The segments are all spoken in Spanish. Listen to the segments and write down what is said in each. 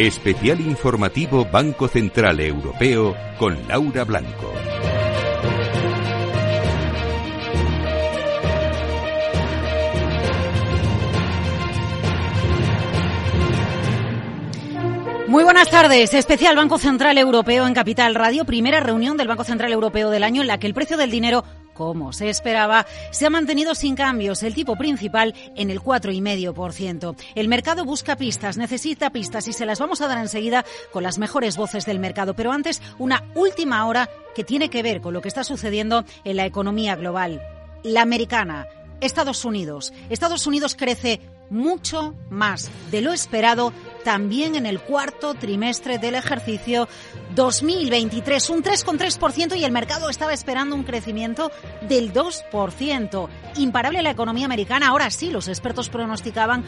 Especial informativo Banco Central Europeo con Laura Blanco. Muy buenas tardes. Especial Banco Central Europeo en Capital Radio. Primera reunión del Banco Central Europeo del año en la que el precio del dinero como se esperaba, se ha mantenido sin cambios el tipo principal en el 4,5%. El mercado busca pistas, necesita pistas y se las vamos a dar enseguida con las mejores voces del mercado. Pero antes, una última hora que tiene que ver con lo que está sucediendo en la economía global. La americana, Estados Unidos. Estados Unidos crece mucho más de lo esperado también en el cuarto trimestre del ejercicio 2023, un 3,3% y el mercado estaba esperando un crecimiento del 2%. Imparable la economía americana, ahora sí los expertos pronosticaban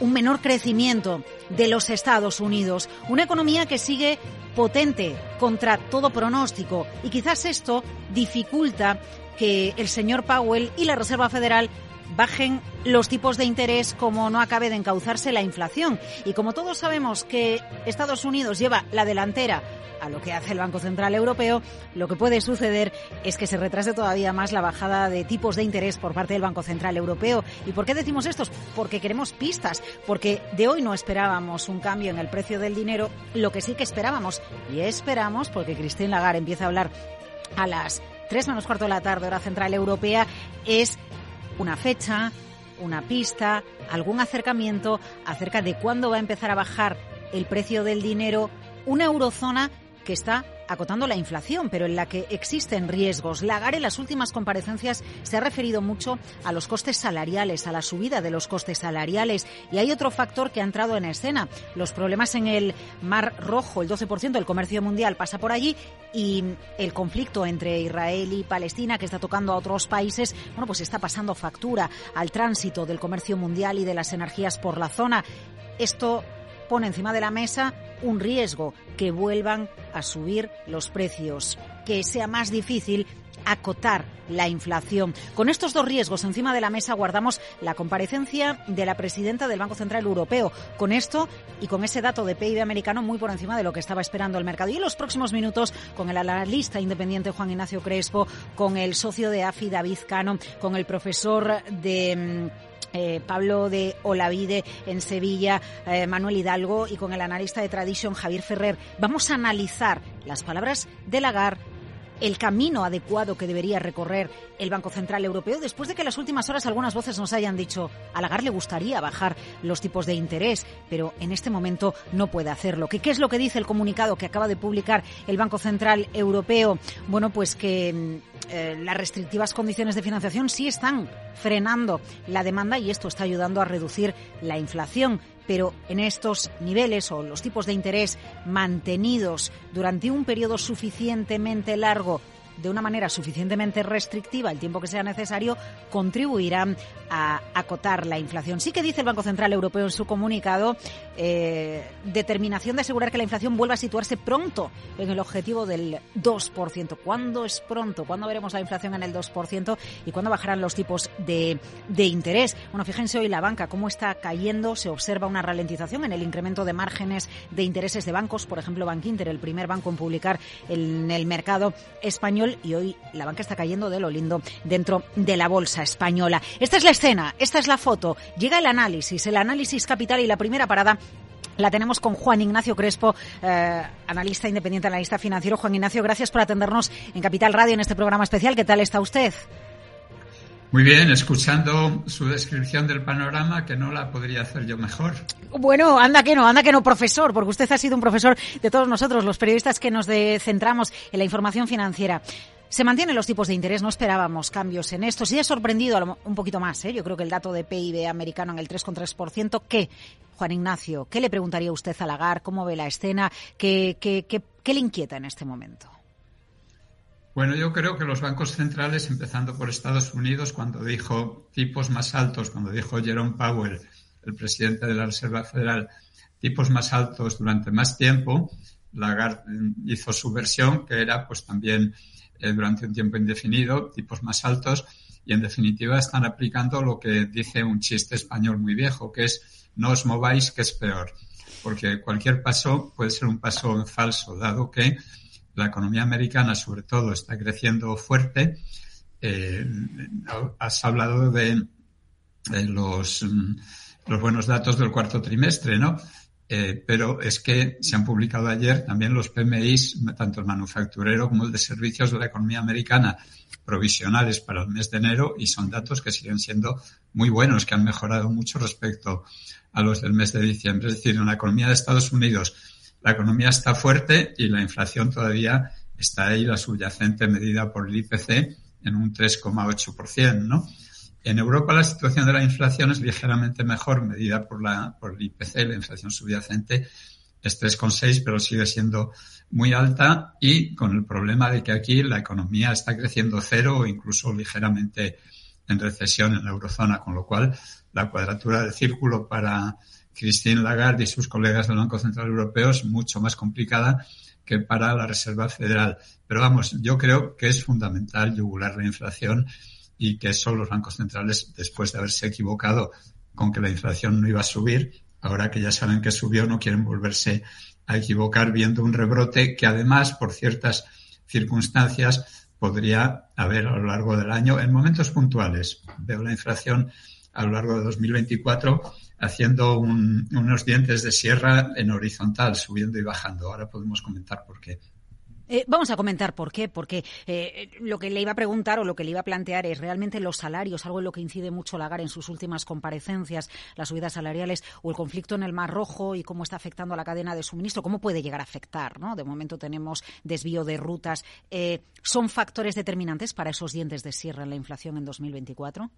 un menor crecimiento de los Estados Unidos, una economía que sigue potente contra todo pronóstico. Y quizás esto dificulta que el señor Powell y la Reserva Federal bajen los tipos de interés como no acabe de encauzarse la inflación. Y como todos sabemos que Estados Unidos lleva la delantera a lo que hace el Banco Central Europeo, lo que puede suceder es que se retrase todavía más la bajada de tipos de interés por parte del Banco Central Europeo. ¿Y por qué decimos esto? Porque queremos pistas, porque de hoy no esperábamos un cambio en el precio del dinero, lo que sí que esperábamos, y esperamos, porque Christine Lagarde empieza a hablar a las 3 menos cuarto de la tarde, hora central europea, es una fecha, una pista, algún acercamiento acerca de cuándo va a empezar a bajar el precio del dinero, una eurozona que está acotando la inflación, pero en la que existen riesgos. Lagar en las últimas comparecencias se ha referido mucho a los costes salariales, a la subida de los costes salariales. Y hay otro factor que ha entrado en escena, los problemas en el Mar Rojo, el 12% del comercio mundial pasa por allí y el conflicto entre Israel y Palestina que está tocando a otros países, bueno, pues está pasando factura al tránsito del comercio mundial y de las energías por la zona. Esto pone encima de la mesa un riesgo, que vuelvan a subir los precios, que sea más difícil acotar la inflación. Con estos dos riesgos encima de la mesa guardamos la comparecencia de la presidenta del Banco Central Europeo. Con esto y con ese dato de PIB americano muy por encima de lo que estaba esperando el mercado. Y en los próximos minutos con el analista independiente Juan Ignacio Crespo, con el socio de AFI David Cano, con el profesor de mm, eh, Pablo de Olavide en Sevilla, eh, Manuel Hidalgo y con el analista de Tradition Javier Ferrer. Vamos a analizar las palabras de Lagarde el camino adecuado que debería recorrer el Banco Central Europeo después de que en las últimas horas algunas voces nos hayan dicho a Lagarde le gustaría bajar los tipos de interés, pero en este momento no puede hacerlo. ¿Qué, ¿Qué es lo que dice el comunicado que acaba de publicar el Banco Central Europeo? Bueno, pues que mm, eh, las restrictivas condiciones de financiación sí están frenando la demanda y esto está ayudando a reducir la inflación. Pero en estos niveles o los tipos de interés mantenidos durante un periodo suficientemente largo de una manera suficientemente restrictiva el tiempo que sea necesario, contribuirán a acotar la inflación. Sí que dice el Banco Central Europeo en su comunicado eh, determinación de asegurar que la inflación vuelva a situarse pronto en el objetivo del 2%. ¿Cuándo es pronto? ¿Cuándo veremos la inflación en el 2%? ¿Y cuándo bajarán los tipos de, de interés? Bueno, fíjense hoy la banca cómo está cayendo. Se observa una ralentización en el incremento de márgenes de intereses de bancos. Por ejemplo, Bank Inter, el primer banco en publicar en el mercado español y hoy la banca está cayendo de lo lindo dentro de la bolsa española. Esta es la escena, esta es la foto. Llega el análisis, el análisis capital y la primera parada la tenemos con Juan Ignacio Crespo, eh, analista independiente, analista financiero. Juan Ignacio, gracias por atendernos en Capital Radio en este programa especial. ¿Qué tal está usted? Muy bien, escuchando su descripción del panorama, que no la podría hacer yo mejor. Bueno, anda que no, anda que no, profesor, porque usted ha sido un profesor de todos nosotros, los periodistas que nos centramos en la información financiera. Se mantienen los tipos de interés, no esperábamos cambios en esto. Sí ha sorprendido un poquito más, ¿eh? yo creo que el dato de PIB americano en el 3,3%. ¿Qué, Juan Ignacio? ¿Qué le preguntaría usted a Lagar? ¿Cómo ve la escena? ¿Qué, qué, qué, qué le inquieta en este momento? Bueno, yo creo que los bancos centrales, empezando por Estados Unidos, cuando dijo tipos más altos, cuando dijo Jerome Powell, el presidente de la Reserva Federal, tipos más altos durante más tiempo, Lagarde hizo su versión, que era pues también eh, durante un tiempo indefinido, tipos más altos, y en definitiva están aplicando lo que dice un chiste español muy viejo, que es no os mováis, que es peor. porque cualquier paso puede ser un paso falso, dado que la economía americana, sobre todo, está creciendo fuerte. Eh, has hablado de, los, buenos datos del cuarto trimestre, ¿no? Eh, pero es que se han publicado ayer también los PMIs, tanto el manufacturero como el de servicios de la economía americana, provisionales para el mes de enero, y son datos que siguen siendo muy buenos, que han mejorado mucho respecto a los del mes de diciembre. Es decir, en la economía de Estados Unidos la economía está fuerte y la inflación todavía está ahí, la subyacente medida por el IPC, en un 3,8%, ¿no? En Europa la situación de la inflación es ligeramente mejor medida por, la, por el IPC, la inflación subyacente es 3,6, pero sigue siendo muy alta y con el problema de que aquí la economía está creciendo cero o incluso ligeramente en recesión en la eurozona, con lo cual la cuadratura del círculo para Christine Lagarde y sus colegas del Banco Central Europeo es mucho más complicada que para la Reserva Federal. Pero vamos, yo creo que es fundamental yugular la inflación y que son los bancos centrales, después de haberse equivocado con que la inflación no iba a subir, ahora que ya saben que subió, no quieren volverse a equivocar viendo un rebrote que además, por ciertas circunstancias, podría haber a lo largo del año en momentos puntuales. Veo la inflación a lo largo de 2024 haciendo unos dientes de sierra en horizontal, subiendo y bajando. Ahora podemos comentar por qué. Eh, vamos a comentar por qué, porque eh, lo que le iba a preguntar o lo que le iba a plantear es realmente los salarios, algo en lo que incide mucho Lagar en sus últimas comparecencias, las subidas salariales o el conflicto en el Mar Rojo y cómo está afectando a la cadena de suministro, cómo puede llegar a afectar, ¿no? De momento tenemos desvío de rutas. Eh, ¿Son factores determinantes para esos dientes de sierra en la inflación en 2024?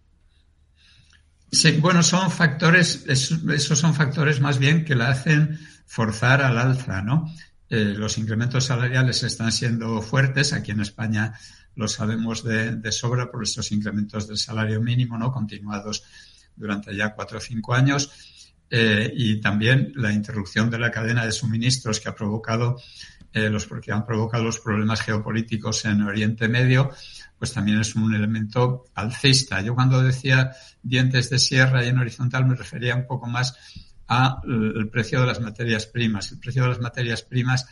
Sí, bueno, son factores, esos son factores más bien que la hacen forzar al alza, ¿no? Eh, los incrementos salariales están siendo fuertes. Aquí en España lo sabemos de, sobra por estos incrementos del salario mínimo, ¿no? Continuados durante ya cuatro o cinco años. Eh, y también la interrupción de la cadena de suministros que ha provocado eh, los que han provocado los problemas geopolíticos en Oriente Medio, pues también es un elemento alcista. Yo cuando decía dientes de sierra y en horizontal me refería un poco más el precio de las materias primas. El precio de las materias primas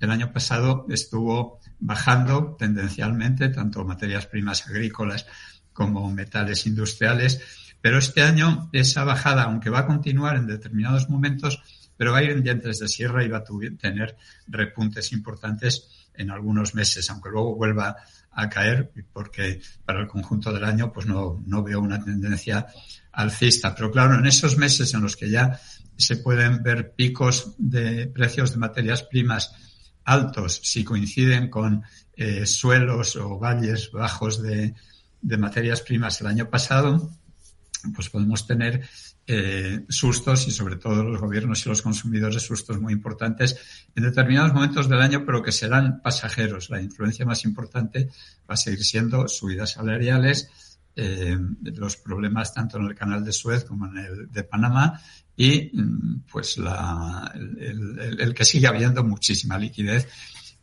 el año pasado estuvo bajando tendencialmente, tanto materias primas agrícolas como metales industriales, pero este año esa bajada, aunque va a continuar en determinados momentos, pero va a ir en dientes de sierra y va a tener repuntes importantes en algunos meses, aunque luego vuelva a caer, porque para el conjunto del año pues no, no veo una tendencia alcista. Pero claro, en esos meses en los que ya se pueden ver picos de precios de materias primas altos si coinciden con eh, suelos o valles bajos de, de, materias primas el año pasado, pues podemos tener eh, sustos y sobre todo los gobiernos y los consumidores sustos muy importantes en determinados momentos del año, pero que serán pasajeros. La influencia más importante va a seguir siendo subidas salariales, eh, los problemas tanto en el canal de Suez como en el de Panamá y mm, pues la, el, el, que sigue habiendo muchísima liquidez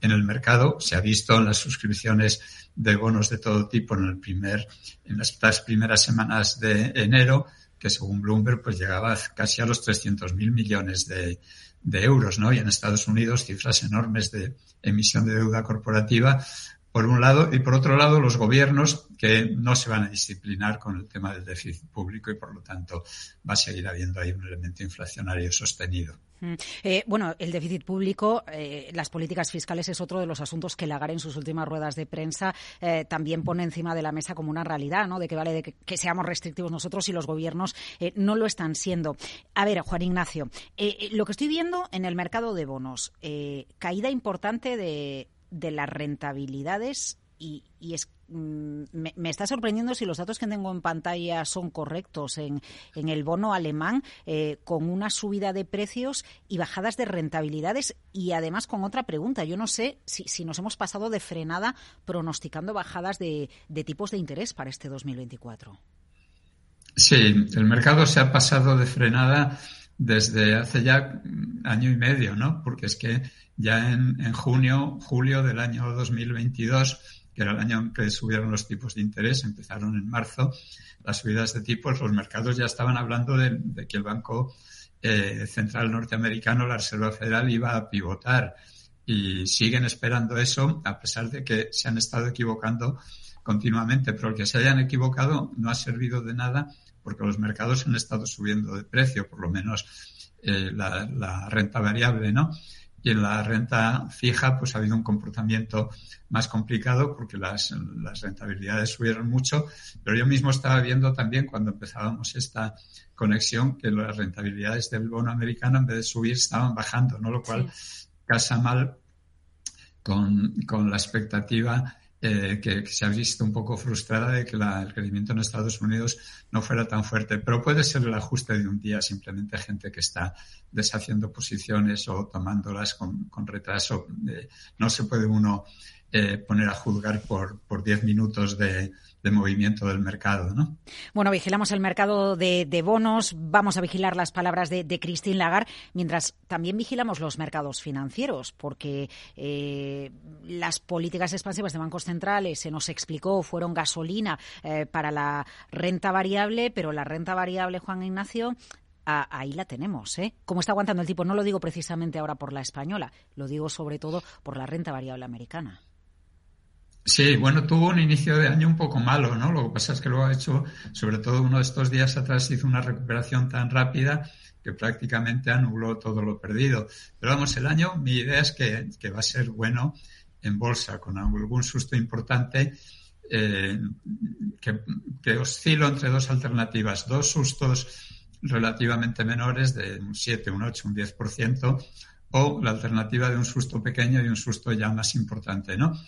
en el mercado. Se ha visto en las suscripciones de bonos de todo tipo en el primer, en las primeras semanas de enero, que según Bloomberg pues llegaba casi a los 300 mil millones de, de euros, ¿no? Y en Estados Unidos cifras enormes de emisión de deuda corporativa por un lado, y por otro lado, los gobiernos que no se van a disciplinar con el tema del déficit público y, por lo tanto, va a seguir habiendo ahí un elemento inflacionario sostenido. Mm. Eh, bueno, el déficit público, eh, las políticas fiscales es otro de los asuntos que Lagar en sus últimas ruedas de prensa eh, también pone encima de la mesa como una realidad, ¿no? De que vale de que, seamos restrictivos nosotros y los gobiernos no lo están siendo. A ver, Juan Ignacio, lo que estoy viendo en el mercado de bonos, caída importante de de las rentabilidades y, es, mm, me, está sorprendiendo si los datos que tengo en pantalla son correctos en, en el bono alemán, eh, con una subida de precios y bajadas de rentabilidades y además con otra pregunta. Yo no sé si, si nos hemos pasado de frenada pronosticando bajadas de, de tipos de interés para este 2024. Sí, el mercado se ha pasado de frenada desde hace ya año y medio, ¿no? Porque es que ya en, en, junio, julio del año 2022, que era el año en que subieron los tipos de interés, empezaron en marzo las subidas de tipos, los mercados ya estaban hablando de, que el Banco eh, central norteamericano, la Reserva Federal, iba a pivotar. Y siguen esperando eso, a pesar de que se han estado equivocando continuamente. Pero el que se hayan equivocado no ha servido de nada porque los mercados han estado subiendo de precio, por lo menos eh, la, la, renta variable, ¿no? Y en la renta fija, pues ha habido un comportamiento más complicado porque las, las rentabilidades subieron mucho, pero yo mismo estaba viendo también cuando empezábamos esta conexión que las rentabilidades del bono americano en vez de subir estaban bajando, ¿no? Lo cual casa mal con, con la expectativa eh, que, se ha visto un poco frustrada de que la, el crecimiento en Estados Unidos no fuera tan fuerte. Pero puede ser el ajuste de un día, simplemente gente que está deshaciendo posiciones o tomándolas con, con retraso. Eh, no se puede uno eh, poner a juzgar por, por 10 minutos de, de movimiento del mercado. ¿no? Bueno, vigilamos el mercado de, de bonos, vamos a vigilar las palabras de, de, Christine Lagarde, mientras también vigilamos los mercados financieros, porque eh, las políticas expansivas de bancos centrales, se nos explicó, fueron gasolina eh, para la renta variable, pero la renta variable, Juan Ignacio, ahí la tenemos, ¿eh? ¿Cómo está aguantando el tipo? No lo digo precisamente ahora por la española, lo digo sobre todo por la renta variable americana. Sí, bueno, tuvo un inicio de año un poco malo, ¿no? Lo que pasa es que luego ha hecho, sobre todo uno de estos días atrás, hizo una recuperación tan rápida que prácticamente anuló todo lo perdido. Pero vamos, el año, mi idea es que, va a ser bueno en bolsa, con algún susto importante, eh, que, que oscilo entre dos alternativas, dos sustos relativamente menores de un 7, un 8, un 10%, o la alternativa de un susto pequeño y un susto ya más importante, ¿no?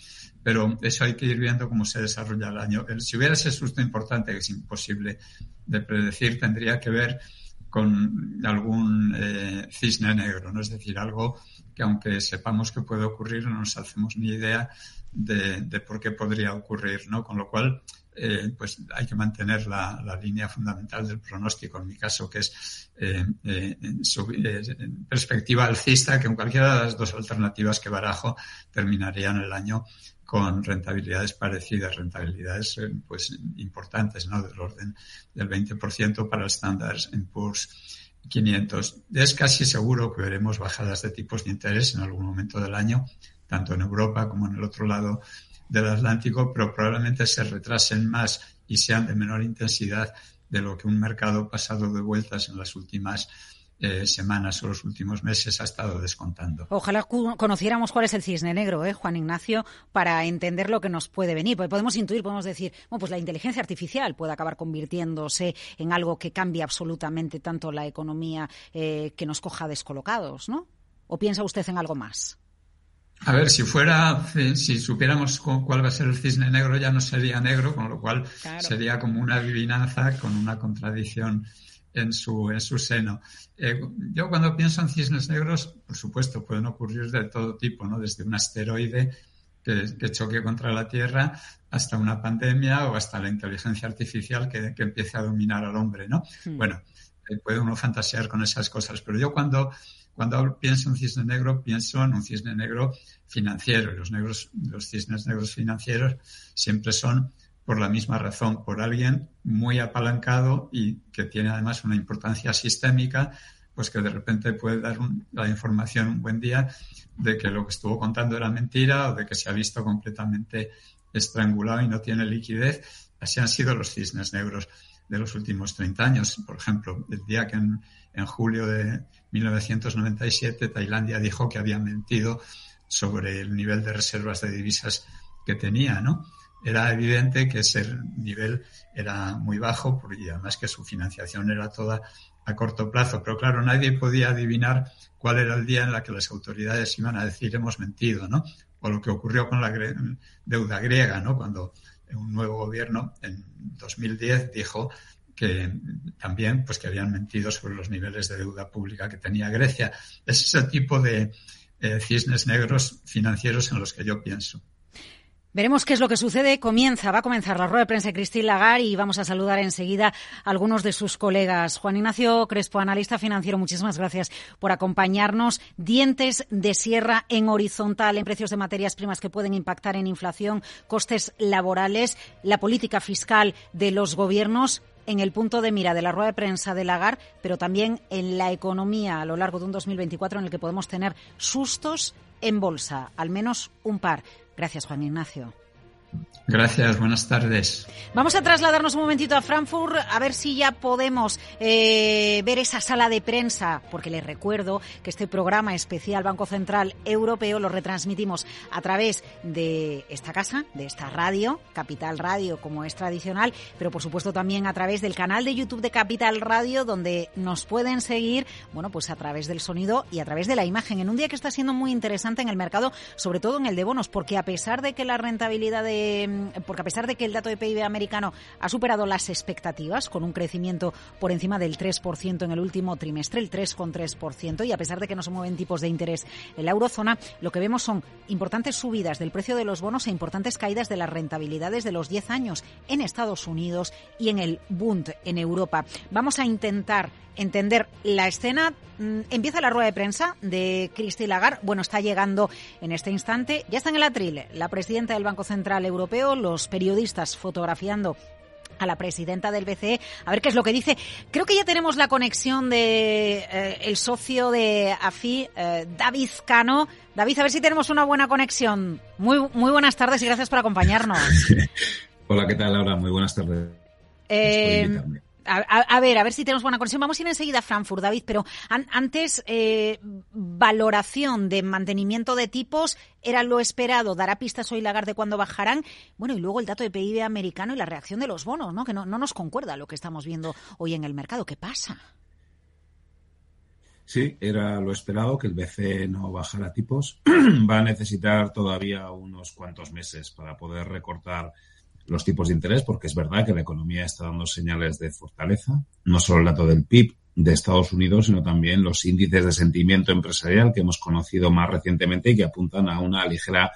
Pero eso hay que ir viendo cómo se desarrolla el año. Si hubiera ese susto importante, que es imposible de predecir, tendría que ver con algún eh, cisne negro, ¿no? Es decir, algo que aunque sepamos que puede ocurrir, no nos hacemos ni idea de, de por qué podría ocurrir, ¿no? Con lo cual, eh, pues hay que mantener la, la, línea fundamental del pronóstico, en mi caso, que es eh, eh, en perspectiva alcista, que en cualquiera de las dos alternativas que barajo terminarían el año con rentabilidades parecidas, rentabilidades eh, pues importantes, ¿no? Del orden del 20% para el Standard Poor's 500. Es casi seguro que veremos bajadas de tipos de interés en algún momento del año, tanto en Europa como en el otro lado del Atlántico, pero probablemente se retrasen más y sean de menor intensidad de lo que un mercado pasado de vueltas en las últimas eh, semanas o los últimos meses ha estado descontando. Ojalá conociéramos cuál es el cisne negro, ¿eh, Juan Ignacio, para entender lo que nos puede venir. Porque podemos intuir, podemos decir, bueno, pues la inteligencia artificial puede acabar convirtiéndose en algo que cambie absolutamente tanto la economía eh, que nos coja descolocados, ¿no? ¿O piensa usted en algo más? A ver, si fuera, si supiéramos cuál va a ser el cisne negro, ya no sería negro, con lo cual sería como una adivinanza con una contradicción en su, en su seno. Eh, yo cuando pienso en cisnes negros, por supuesto, pueden ocurrir de todo tipo, ¿no? Desde un asteroide que, que choque contra la Tierra hasta una pandemia o hasta la inteligencia artificial que, que empiece a dominar al hombre, ¿no? Hmm. Bueno, eh, puede uno fantasear con esas cosas, pero yo cuando, cuando pienso en cisne negro, pienso en un cisne negro financiero. Los, negros, los cisnes negros financieros siempre son por la misma razón, por alguien muy apalancado y que tiene además una importancia sistémica, pues que de repente puede dar la información un buen día de que lo que estuvo contando era mentira o de que se ha visto completamente estrangulado y no tiene liquidez. Así han sido los cisnes negros de los últimos 30 años. Por ejemplo, el día que en, en julio de 1997 Tailandia dijo que había mentido sobre el nivel de reservas de divisas que tenía, ¿no? era evidente que ese nivel era muy bajo y además que su financiación era toda a corto plazo. Pero claro, nadie podía adivinar cuál era el día en la que las autoridades iban a decir hemos mentido, ¿no? O lo que ocurrió con la deuda griega, ¿no? Cuando un nuevo gobierno en 2010 dijo que también pues que habían mentido sobre los niveles de deuda pública que tenía Grecia. Es ese tipo de eh, cisnes negros financieros en los que yo pienso. Veremos qué es lo que sucede. Comienza, va a comenzar la rueda de prensa de Cristín Lagar y vamos a saludar enseguida a algunos de sus colegas. Juan Ignacio Crespo, analista financiero, muchísimas gracias por acompañarnos. Dientes de sierra en horizontal en precios de materias primas que pueden impactar en inflación, costes laborales, la política fiscal de los gobiernos en el punto de mira de la rueda de prensa de Lagar, pero también en la economía a lo largo de un 2024 en el que podemos tener sustos en bolsa, al menos un par. Gracias, Juan Ignacio. Gracias, buenas tardes. Vamos a trasladarnos un momentito a Frankfurt a ver si ya podemos eh, ver esa sala de prensa, porque les recuerdo que este programa especial Banco Central Europeo lo retransmitimos a través de esta casa, de esta radio, Capital Radio, como es tradicional, pero por supuesto también a través del canal de YouTube de Capital Radio, donde nos pueden seguir, bueno, pues a través del sonido y a través de la imagen, en un día que está siendo muy interesante en el mercado, sobre todo en el de bonos, porque a pesar de que la rentabilidad de porque a pesar de que el dato de PIB americano ha superado las expectativas con un crecimiento por encima del 3% en el último trimestre, el 3,3%, y a pesar de que no se mueven tipos de interés en la eurozona, lo que vemos son importantes subidas del precio de los bonos e importantes caídas de las rentabilidades de los 10 años en Estados Unidos y en el Bund en Europa. Vamos a intentar entender la escena. Mm, empieza la rueda de prensa de Christine Lagarde. Bueno, está llegando en este instante. Ya está en el atril la presidenta del Banco Central Europeo, los periodistas fotografiando a la presidenta del BCE, a ver qué es lo que dice. Creo que ya tenemos la conexión de eh, el socio de AFI, eh, David Cano. David, a ver si tenemos una buena conexión. Muy, muy buenas tardes y gracias por acompañarnos. Hola, ¿qué tal, Laura? Muy buenas tardes. Eh, a, ver, a ver si tenemos buena conexión. Vamos a ir enseguida a Frankfurt, David, pero antes, eh, valoración de mantenimiento de tipos, era lo esperado, dará pistas hoy Lagarde de cuándo bajarán. Bueno, y luego el dato de PIB americano y la reacción de los bonos, ¿no? Que no, no nos concuerda lo que estamos viendo hoy en el mercado. ¿Qué pasa? Sí, era lo esperado que el BCE no bajara tipos. Va a necesitar todavía unos cuantos meses para poder recortar los tipos de interés, porque es verdad que la economía está dando señales de fortaleza, no solo el dato del PIB de Estados Unidos, sino también los índices de sentimiento empresarial que hemos conocido más recientemente y que apuntan a una ligera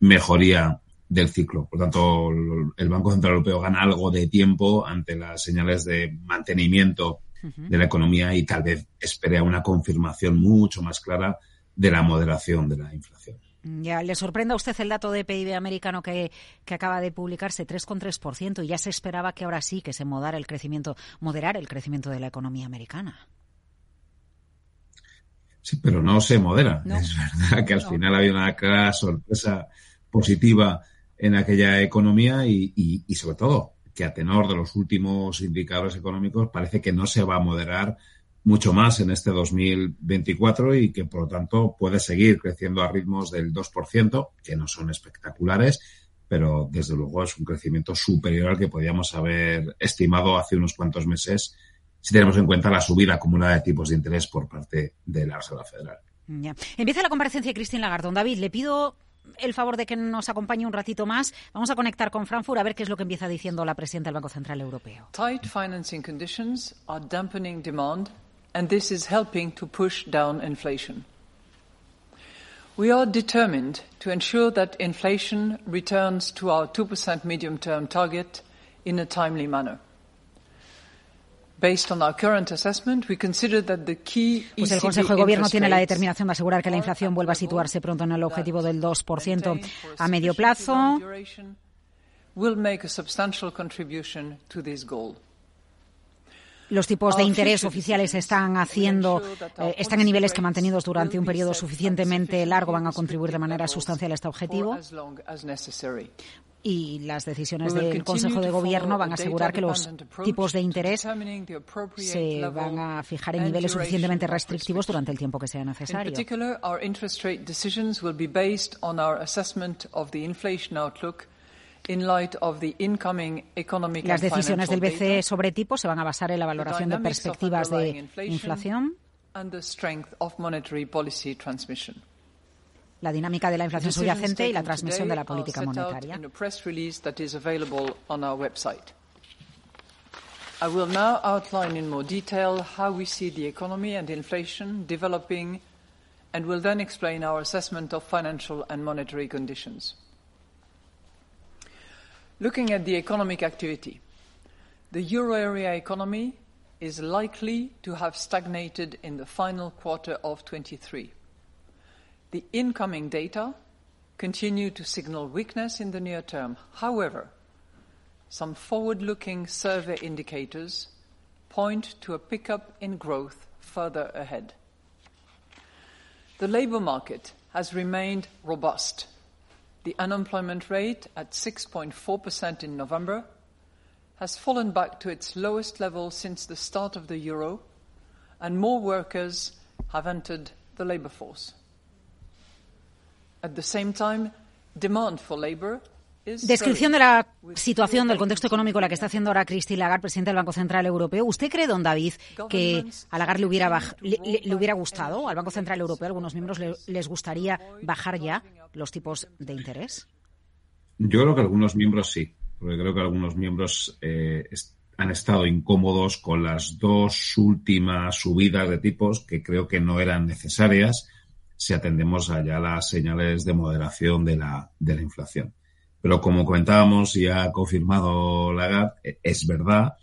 mejoría del ciclo. Por tanto, el Banco Central Europeo gana algo de tiempo ante las señales de mantenimiento de la economía y tal vez espere una confirmación mucho más clara de la moderación de la inflación. Ya, ¿Le sorprende a usted el dato de PIB americano que, acaba de publicarse, 3,3%, y ya se esperaba que ahora sí que se moderara el crecimiento, moderar el crecimiento de la economía americana? Sí, pero no se modera. Es verdad que al final había una clara sorpresa positiva en aquella economía y, y sobre todo que a tenor de los últimos indicadores económicos parece que no se va a moderar mucho más en este 2024 y que, por lo tanto, puede seguir creciendo a ritmos del 2%, que no son espectaculares, pero desde luego es un crecimiento superior al que podíamos haber estimado hace unos cuantos meses si tenemos en cuenta la subida acumulada de tipos de interés por parte de la Reserva Federal. Empieza la comparecencia de Cristín Lagardón. David, le pido el favor de que nos acompañe un ratito más. Vamos a conectar con Frankfurt a ver qué es lo que empieza diciendo la presidenta del Banco Central Europeo. Tight financing conditions are dampening demand and this is helping to push down inflation. We are determined to ensure that inflation returns to our 2% medium-term target in a timely manner. Based on our current assessment, we consider that the key pues el Consejo de Gobierno tiene la determinación de asegurar que la inflación vuelva a situarse pronto en el objetivo del 2% a medio plazo. will make a substantial contribution to this goal. Los tipos de interés oficiales están haciendo, eh, están en niveles que mantenidos durante un periodo suficientemente largo van a contribuir de manera sustancial a este objetivo. y las decisiones del Consejo de Gobierno van a asegurar que los tipos de interés se van a fijar en niveles suficientemente restrictivos durante el tiempo que sea necesario. Las decisiones del BCE sobre tipos se van a basar en la valoración de perspectivas de inflación la dinámica de la inflación subyacente y la transmisión de la política monetaria. I will now outline in more detail how we see the economy and inflation developing and will then explain our assessment of financial and monetary conditions. Looking at the economic activity, the euro area economy is likely to have stagnated in the final quarter of 23. The incoming data continue to signal weakness in the near term. However, some forward-looking survey indicators point to a pickup in growth further ahead. The labour market has remained robust. The unemployment rate at 6.4% in November has fallen back to its lowest level since the start of the euro, and more workers have entered the labour force. At the same time, demand for labour Descripción de la situación, del contexto económico, la que está haciendo ahora Christine Lagarde, presidente del Banco Central Europeo. ¿Usted cree, don David, que a Lagarde le hubiera, le, hubiera gustado, al Banco Central Europeo, a algunos miembros les gustaría bajar ya los tipos de interés? Yo creo que algunos miembros sí, porque creo que algunos miembros eh, han estado incómodos con las dos últimas subidas de tipos que creo que no eran necesarias si atendemos allá las señales de moderación de la, de la inflación. Pero como comentábamos y ha confirmado Lagarde, es verdad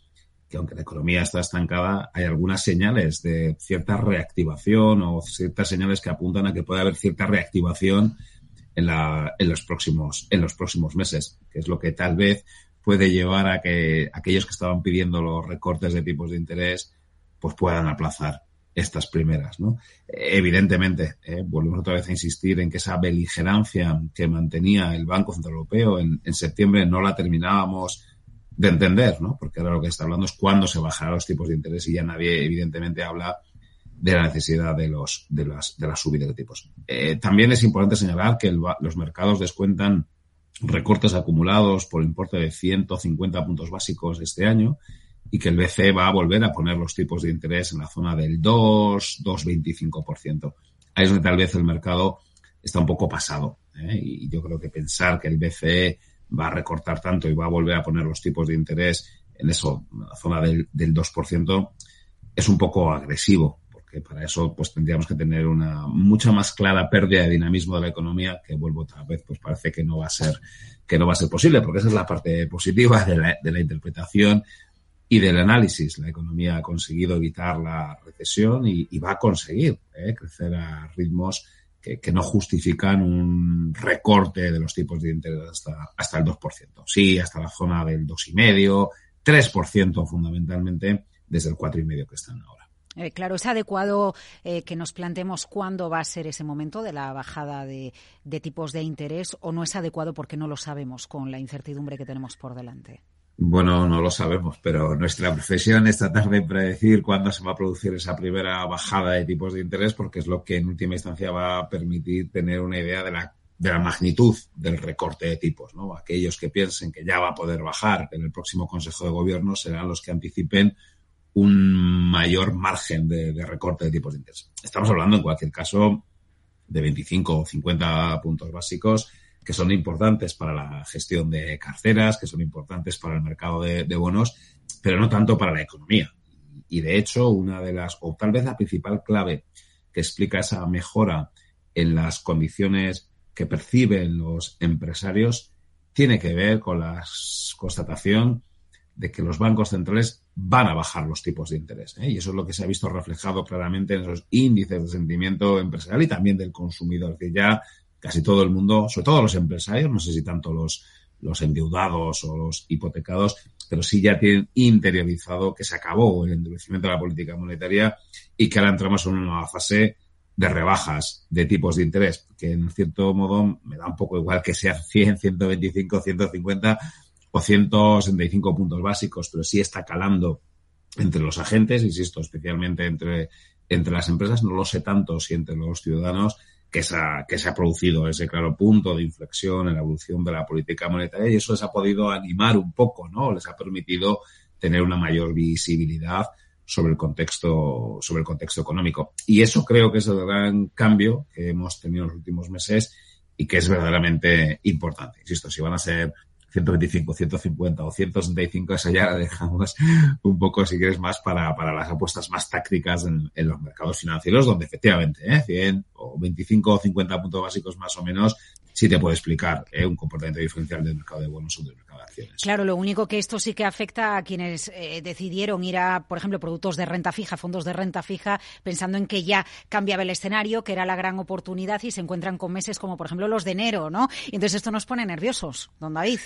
que aunque la economía está estancada, hay algunas señales de cierta reactivación o ciertas señales que apuntan a que puede haber cierta reactivación en, la, en, los, próximos, en los próximos meses, que es lo que tal vez puede llevar a que aquellos que estaban pidiendo los recortes de tipos de interés pues puedan aplazar estas primeras. ¿no? Evidentemente, eh, volvemos otra vez a insistir en que esa beligerancia que mantenía el Banco Central Europeo en, septiembre no la terminábamos de entender, ¿no? porque ahora lo que está hablando es cuándo se bajarán los tipos de interés y ya nadie evidentemente habla de la necesidad de los de las de las subidas de tipos. Eh, también es importante señalar que los mercados descuentan recortes acumulados por importe de 150 puntos básicos este año y que el BCE va a volver a poner los tipos de interés en la zona del 2, 2,25%. Ahí es donde tal vez el mercado está un poco pasado. ¿eh? Y yo creo que pensar que el BCE va a recortar tanto y va a volver a poner los tipos de interés en eso, en la zona del, del 2%, es un poco agresivo, porque para eso pues tendríamos que tener una mucha más clara pérdida de dinamismo de la economía, que vuelvo otra vez, pues parece que no va a ser, que no va a ser posible, porque esa es la parte positiva de la, de la interpretación y del análisis. La economía ha conseguido evitar la recesión y, va a conseguir ¿eh? crecer a ritmos que, no justifican un recorte de los tipos de interés hasta, hasta el 2%. Sí, hasta la zona del 2,5%, 3% fundamentalmente desde el 4,5% que están ahora. Eh, claro, ¿es adecuado eh, que nos planteemos cuándo va a ser ese momento de la bajada de, de tipos de interés o no es adecuado porque no lo sabemos con la incertidumbre que tenemos por delante? Bueno, no lo sabemos, pero nuestra profesión es tratar de predecir cuándo se va a producir esa primera bajada de tipos de interés, porque es lo que en última instancia va a permitir tener una idea de la, de la magnitud del recorte de tipos. ¿no? Aquellos que piensen que ya va a poder bajar en el próximo Consejo de Gobierno serán los que anticipen un mayor margen de, de recorte de tipos de interés. Estamos hablando, en cualquier caso, de 25 o 50 puntos básicos que son importantes para la gestión de carceras, que son importantes para el mercado de, bonos, pero no tanto para la economía. Y de hecho, una de las, o tal vez la principal clave que explica esa mejora en las condiciones que perciben los empresarios tiene que ver con la constatación de que los bancos centrales van a bajar los tipos de interés. ¿eh? Y eso es lo que se ha visto reflejado claramente en esos índices de sentimiento empresarial y también del consumidor, que ya casi todo el mundo, sobre todo los empresarios, no sé si tanto los, los endeudados o los hipotecados, pero sí ya tienen interiorizado que se acabó el endurecimiento de la política monetaria y que ahora entramos en una nueva fase de rebajas de tipos de interés, que en cierto modo me da un poco igual que sea 100, 125, 150 o 165 puntos básicos, pero sí está calando entre los agentes, insisto, especialmente entre, entre las empresas, no lo sé tanto si entre los ciudadanos, que se, ha, que se ha producido ese claro punto de inflexión en la evolución de la política monetaria y eso les ha podido animar un poco, ¿no? Les ha permitido tener una mayor visibilidad sobre el contexto, sobre el contexto económico. Y eso creo que es el gran cambio que hemos tenido en los últimos meses y que es verdaderamente importante. Insisto, si van a ser 125, 150 o 165, esa ya la dejamos un poco, si quieres, más para, para las apuestas más tácticas en, en los mercados financieros, donde efectivamente ¿eh? 100 o 25 o 50 puntos básicos más o menos sí te puede explicar ¿eh? un comportamiento diferencial del mercado de bonos o del mercado de acciones. Claro, lo único que esto sí que afecta a quienes eh, decidieron ir a, por ejemplo, productos de renta fija, fondos de renta fija, pensando en que ya cambiaba el escenario, que era la gran oportunidad y se encuentran con meses como, por ejemplo, los de enero, ¿no? Y entonces esto nos pone nerviosos, don David.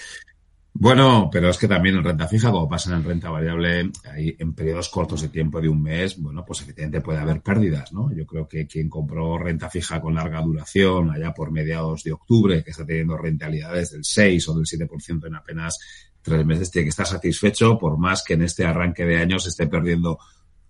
Bueno, pero es que también en renta fija, como pasa en renta variable, hay en periodos cortos de tiempo de un mes, bueno, pues efectivamente puede haber pérdidas, ¿no? Yo creo que quien compró renta fija con larga duración allá por mediados de octubre, que está teniendo rentabilidades del 6 o del 7% en apenas tres meses, tiene que estar satisfecho por más que en este arranque de años esté perdiendo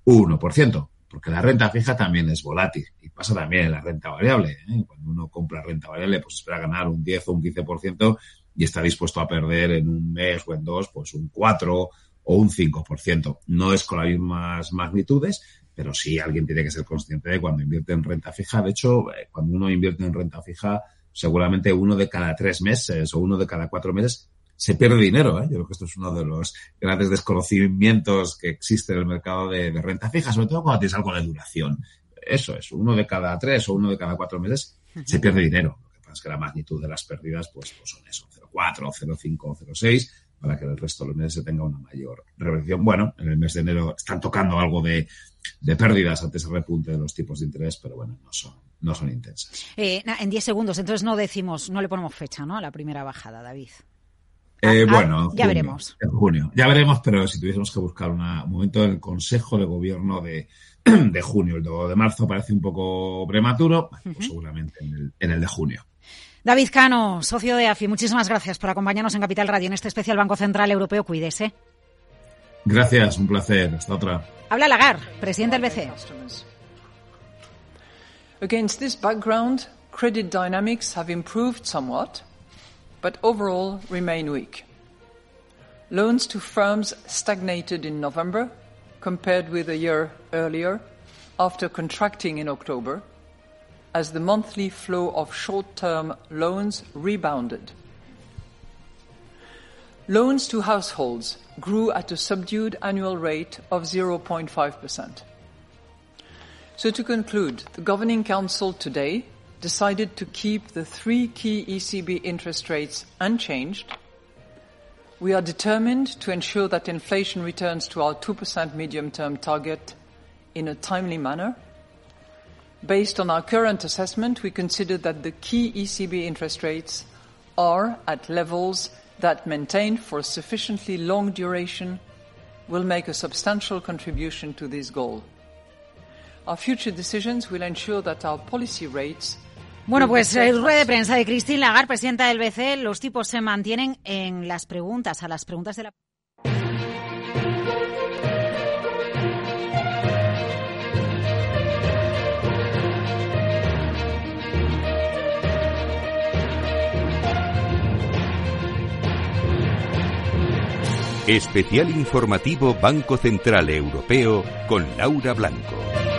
1%, porque la renta fija también es volátil y pasa también en la renta variable. ¿eh? Cuando uno compra renta variable, pues espera ganar un 10 o un 15% y está dispuesto a perder en un mes o en dos, pues un 4 o un 5%. No es con las mismas magnitudes, pero sí alguien tiene que ser consciente de cuando invierte en renta fija. De hecho, eh, cuando uno invierte en renta fija, seguramente uno de cada tres meses o uno de cada cuatro meses se pierde dinero. ¿eh? Yo creo que esto es uno de los grandes desconocimientos que existe en el mercado de, de renta fija, sobre todo cuando tienes algo de duración. Eso es, uno de cada tres o uno de cada cuatro meses se pierde dinero. Lo que pasa es que la magnitud de las pérdidas pues, pues son eso, 0,4, 0,5 o 0,6 para que el resto de los meses se tenga una mayor reversión. Bueno, en el mes de enero están tocando algo de, de pérdidas ante ese repunte de los tipos de interés, pero bueno, no son, no son intensas. Eh, en 10 segundos, entonces no decimos, no le ponemos fecha, ¿no? A la primera bajada, David. Eh, Ah, bueno, en ya junio, veremos. En junio. Ya veremos, pero si tuviésemos que buscar una- un momento en el Consejo de Gobierno de, de junio, el de, de marzo parece un poco prematuro, bueno, seguramente en el, en el de junio. David Cano, socio de AFI, muchísimas gracias por acompañarnos en Capital Radio en este especial Banco Central Europeo. Cuídese. Gracias, un placer. Hasta otra. Habla Lagar, presidente del BCE. Against this background, credit dynamics have improved somewhat, but overall remain weak. Loans to firms stagnated in November compared with a year earlier after contracting in October as the monthly flow of short-term loans rebounded. Loans to households grew at a subdued annual rate of 0.5%. So to conclude, the Governing Council today decided to keep the three key ECB interest rates unchanged. We are determined to ensure that inflation returns to our 2% medium-term target in a timely manner. Based on our current assessment, we consider that the key ECB interest rates are at levels that, maintained for a sufficiently long duration, will make a substantial contribution to this goal. Our future decisions will ensure that our policy rates Bueno, pues eh, set rueda de prensa de Christine Lagarde, presidenta del BCE. Los tipos se mantienen en las preguntas, a las preguntas de la. Especial informativo Banco Central Europeo con Laura Blanco.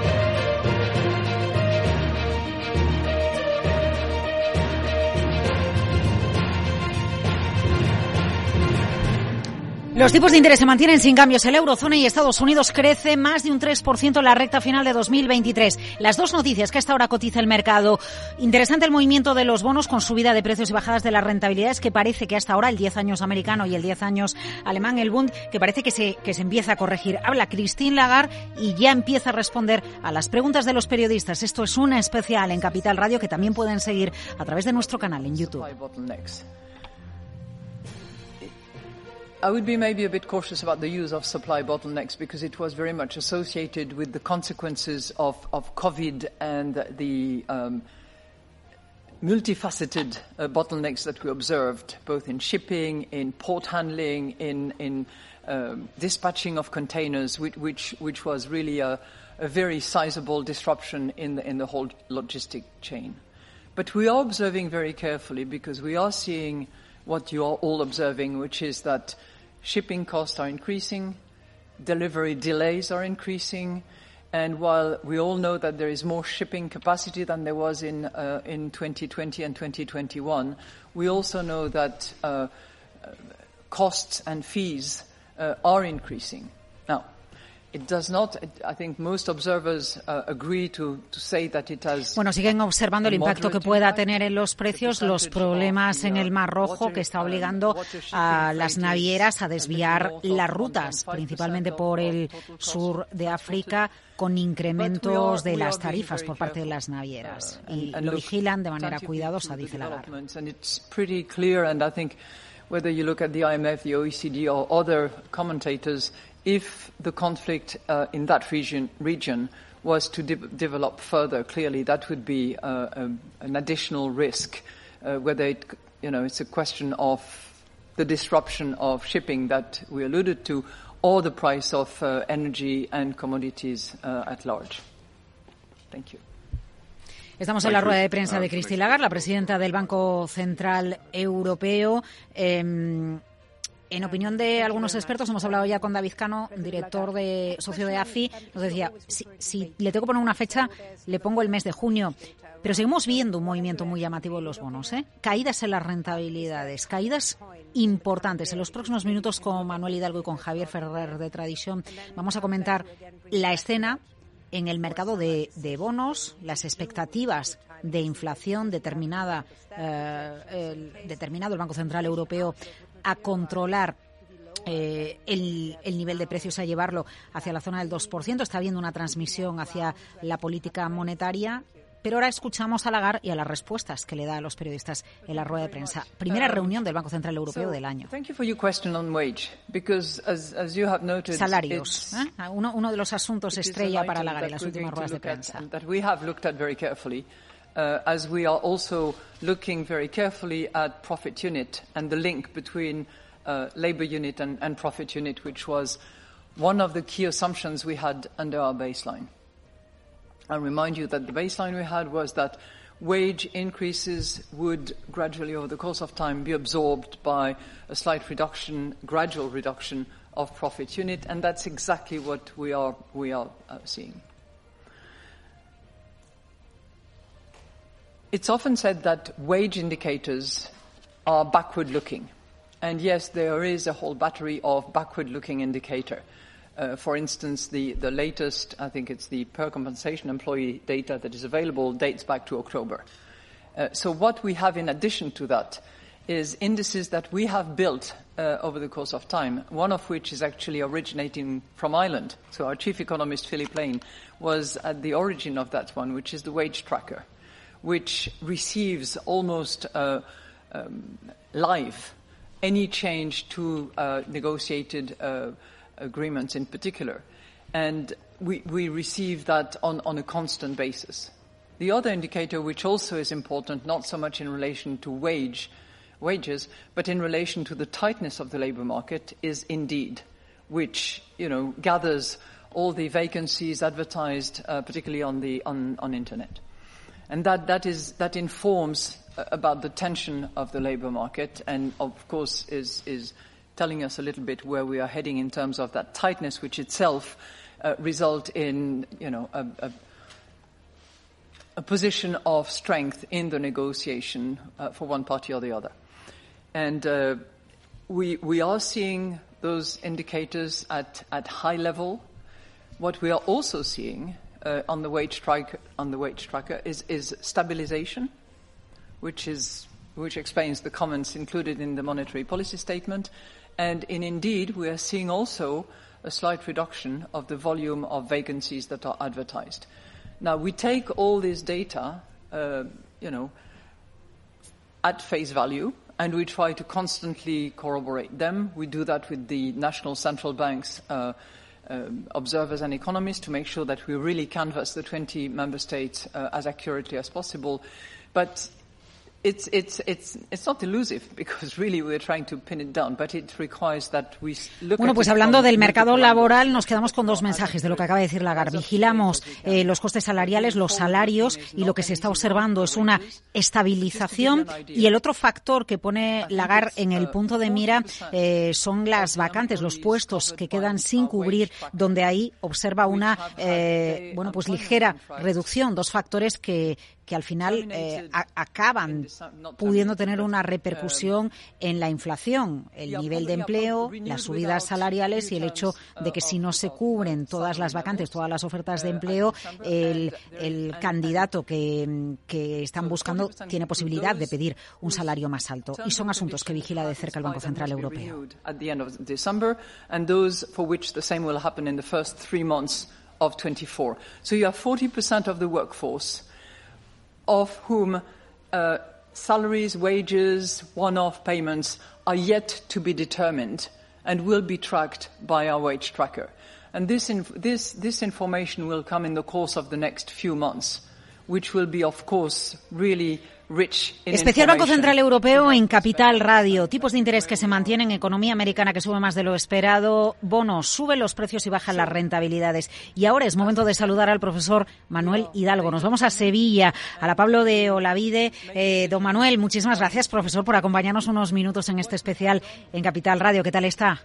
Los tipos de interés se mantienen sin cambios. El eurozona y Estados Unidos crece más de un 3% en la recta final de 2023. Las dos noticias que hasta ahora cotiza el mercado. Interesante el movimiento de los bonos con subida de precios y bajadas de las rentabilidades que parece que hasta ahora el 10 años americano y el 10 años alemán, el Bund, que parece que se, que se empieza a corregir. Habla Christine Lagarde y ya empieza a responder a las preguntas de los periodistas. Esto es una especial en Capital Radio que también pueden seguir a través de nuestro canal en YouTube. I would be maybe a bit cautious about the use of supply bottlenecks because it was very much associated with the consequences of, of COVID and the um, multifaceted uh, bottlenecks that we observed, both in shipping, in port handling, in, in um, dispatching of containers, which, which, which was really a, a very sizable disruption in the, in the whole logistic chain. But we are observing very carefully because we are seeing what you are all observing, which is that shipping costs are increasing, delivery delays are increasing, and while we all know that there is more shipping capacity than there was in, uh, in 2020 and 2021, we also know that uh, uh, costs and fees uh, are increasing. Bueno, siguen observando el impacto que pueda tener en los precios los problemas en el uh, Mar Rojo water, que está obligando a las navieras a desviar las rutas, 1.5% principalmente por el sur de. África, con incrementos de las tarifas por parte de las navieras. uh, Y lo vigilan de manera cuidadosa, dice Lagarde. whether you look at the IMF, the OECD, or other commentators, if the conflict uh, in that region, region was to de- develop further, clearly that would be uh, um, an additional risk. Uh, whether it, you know, it's a question of the disruption of shipping that we alluded to, or the price of uh, energy and commodities uh, at large. Thank you. Estamos en la rueda de prensa de Christine Lagarde, la presidenta del Banco Central Europeo. Eh, en opinión de algunos expertos, hemos hablado ya con David Cano, director de socio de AFI, nos decía, si, le tengo que poner una fecha, le pongo el mes de junio. Pero seguimos viendo un movimiento muy llamativo en los bonos, ¿eh? caídas en las rentabilidades, caídas importantes. En los próximos minutos con Manuel Hidalgo y con Javier Ferrer de Tradición vamos a comentar la escena en el mercado de, bonos, las expectativas de inflación determinada, eh, determinado el Banco Central Europeo a controlar eh, el, el, nivel de precios a llevarlo hacia la zona del 2%. Está habiendo una transmisión hacia la política monetaria. Pero ahora escuchamos a Lagarde y a las respuestas que le da a los periodistas en la rueda de prensa. Primera reunión del Banco Central Europeo del año. Salarios. ¿eh? Uno, uno, de los asuntos estrella para Lagarde en las últimas ruedas de prensa. Uh, as we are also looking very carefully at profit unit and the link between uh, labor unit and, and profit unit, which was one of the key assumptions we had under our baseline. I remind you that the baseline we had was that wage increases would gradually, over the course of time, be absorbed by a slight reduction, gradual reduction of profit unit, and that's exactly what we are, we are uh, seeing. It's often said that wage indicators are backward looking. And yes, there is a whole battery of backward looking indicator. Uh, for instance, the, the latest, I think it's the per compensation employee data that is available dates back to October. Uh, so what we have in addition to that is indices that we have built uh, over the course of time, one of which is actually originating from Ireland. So our chief economist, Philip Lane, was at the origin of that one, which is the wage tracker which receives almost uh, um, live any change to uh, negotiated uh, agreements in particular. And we, we receive that on, on a constant basis. The other indicator, which also is important, not so much in relation to wage, wages, but in relation to the tightness of the labour market, is Indeed, which you know gathers all the vacancies advertised, uh, particularly on the on, on internet. And that, that, is, that informs uh, about the tension of the labour market and, of course, is, is telling us a little bit where we are heading in terms of that tightness, which itself uh, result in, you know, a, a, a, position of strength in the negotiation uh, for one party or the other. And uh, we, we are seeing those indicators at, at high level. What we are also seeing uh, on the wage tracker, on the wage is, is stabilization, which is which explains the comments included in the monetary policy statement. And in indeed, we are seeing also a slight reduction of the volume of vacancies that are advertised. Now, we take all this data, uh, you know, at face value, and we try to constantly corroborate them. We do that with the national central banks uh, um, observers and economists to make sure that we really canvass the 20 member states uh, as accurately as possible. But it's, it's, it's, it's not elusive because really we're trying to pin it down, but it requires that we look Bueno, pues hablando del mercado laboral, nos quedamos con dos mensajes de lo que acaba de decir Lagarde. Vigilamos eh, los costes salariales, los salarios y lo que se está observando es una estabilización y el otro factor que pone Lagarde en el punto de mira eh, son las vacantes, los puestos que quedan sin cubrir, donde ahí observa una, eh, bueno, pues ligera reducción, dos factores que que al final eh, a, acaban pudiendo tener una repercusión en la inflación, el nivel de empleo, las subidas salariales y el hecho de que si no se cubren todas las vacantes, todas las ofertas de empleo, el, el candidato que, que, están buscando tiene posibilidad de pedir un salario más alto. Y son asuntos que vigila de cerca el Banco Central Europeo. Of 24. So you have 40% of the workforce of whom uh, salaries, wages, one-off payments are yet to be determined and will be tracked by our wage tracker. And this, this, this information will come in the course of the next few months, which will be, of course, really Especial Banco Central Europeo en Capital Radio. Tipos de interés que se mantienen, economía americana que sube más de lo esperado, bonos, suben los precios y bajan las rentabilidades. Y ahora es momento de saludar al profesor Manuel Hidalgo. Nos vamos a Sevilla, a la Pablo de Olavide. Eh, don Manuel, muchísimas gracias, profesor, por acompañarnos unos minutos en este especial en Capital Radio. ¿Qué tal está?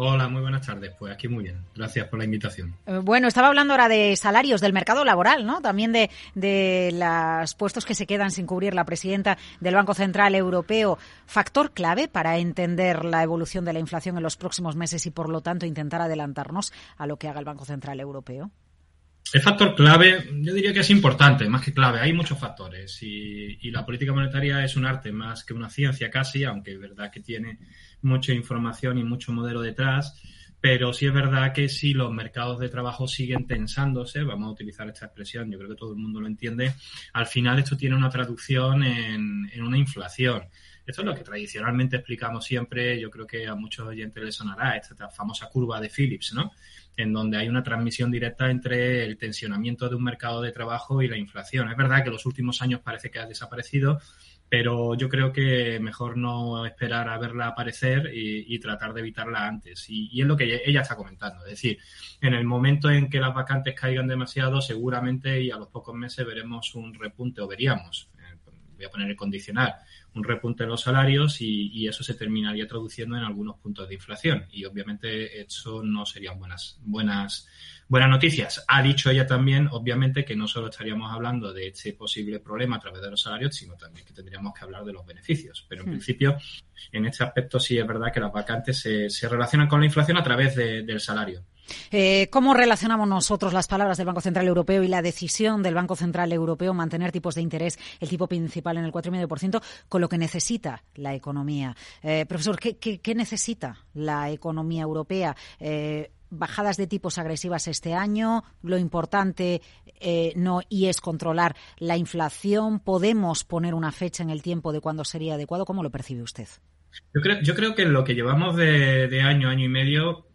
Hola, muy buenas tardes. Pues aquí muy bien. Gracias por la invitación. Eh, bueno, estaba hablando ahora de salarios, del mercado laboral, ¿no? También de, de los puestos que se quedan sin cubrir la presidenta del Banco Central Europeo. Factor clave para entender la evolución de la inflación en los próximos meses y, por lo tanto, intentar adelantarnos a lo que haga el Banco Central Europeo. El factor clave, yo diría que es importante, más que clave. Hay muchos factores y, y, la política monetaria es un arte más que una ciencia casi, aunque es verdad que tiene mucha información y mucho modelo detrás. Pero sí es verdad que si los mercados de trabajo siguen tensándose, vamos a utilizar esta expresión, yo creo que todo el mundo lo entiende, al final esto tiene una traducción en, en una inflación. Esto es lo que tradicionalmente explicamos siempre, yo creo que a muchos oyentes les sonará, esta famosa curva de Phillips, ¿no? en donde hay una transmisión directa entre el tensionamiento de un mercado de trabajo y la inflación. Es verdad que los últimos años parece que ha desaparecido, pero yo creo que mejor no esperar a verla aparecer y, tratar de evitarla antes. Y, y, es lo que ella está comentando. Es decir, en el momento en que las vacantes caigan demasiado, seguramente y a los pocos meses veremos un repunte o veríamos, eh, voy a poner el condicional, un repunte en los salarios y, eso se terminaría traduciendo en algunos puntos de inflación. Y obviamente eso no serían buenas, buenas, buenas noticias. Ha dicho ella también, obviamente, que no solo estaríamos hablando de este posible problema a través de los salarios, sino también que tendríamos que hablar de los beneficios. Pero en hmm. principio, en este aspecto sí es verdad que las vacantes se, se relacionan con la inflación a través del salario. Eh, ¿Cómo relacionamos nosotros las palabras del Banco Central Europeo y la decisión del Banco Central Europeo mantener tipos de interés, el tipo principal en el 4,5%, con lo que necesita la economía? Eh, profesor, ¿qué, necesita la economía europea? Eh, bajadas de tipos agresivas este año. Lo importante no y es controlar la inflación. ¿Podemos poner una fecha en el tiempo de cuándo sería adecuado? ¿Cómo lo percibe usted? Yo creo, yo creo que lo que llevamos de, de año, año y medio,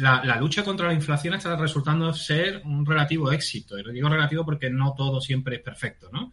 la, lucha contra la inflación está resultando ser un relativo éxito. Y lo digo relativo porque no todo siempre es perfecto, ¿no?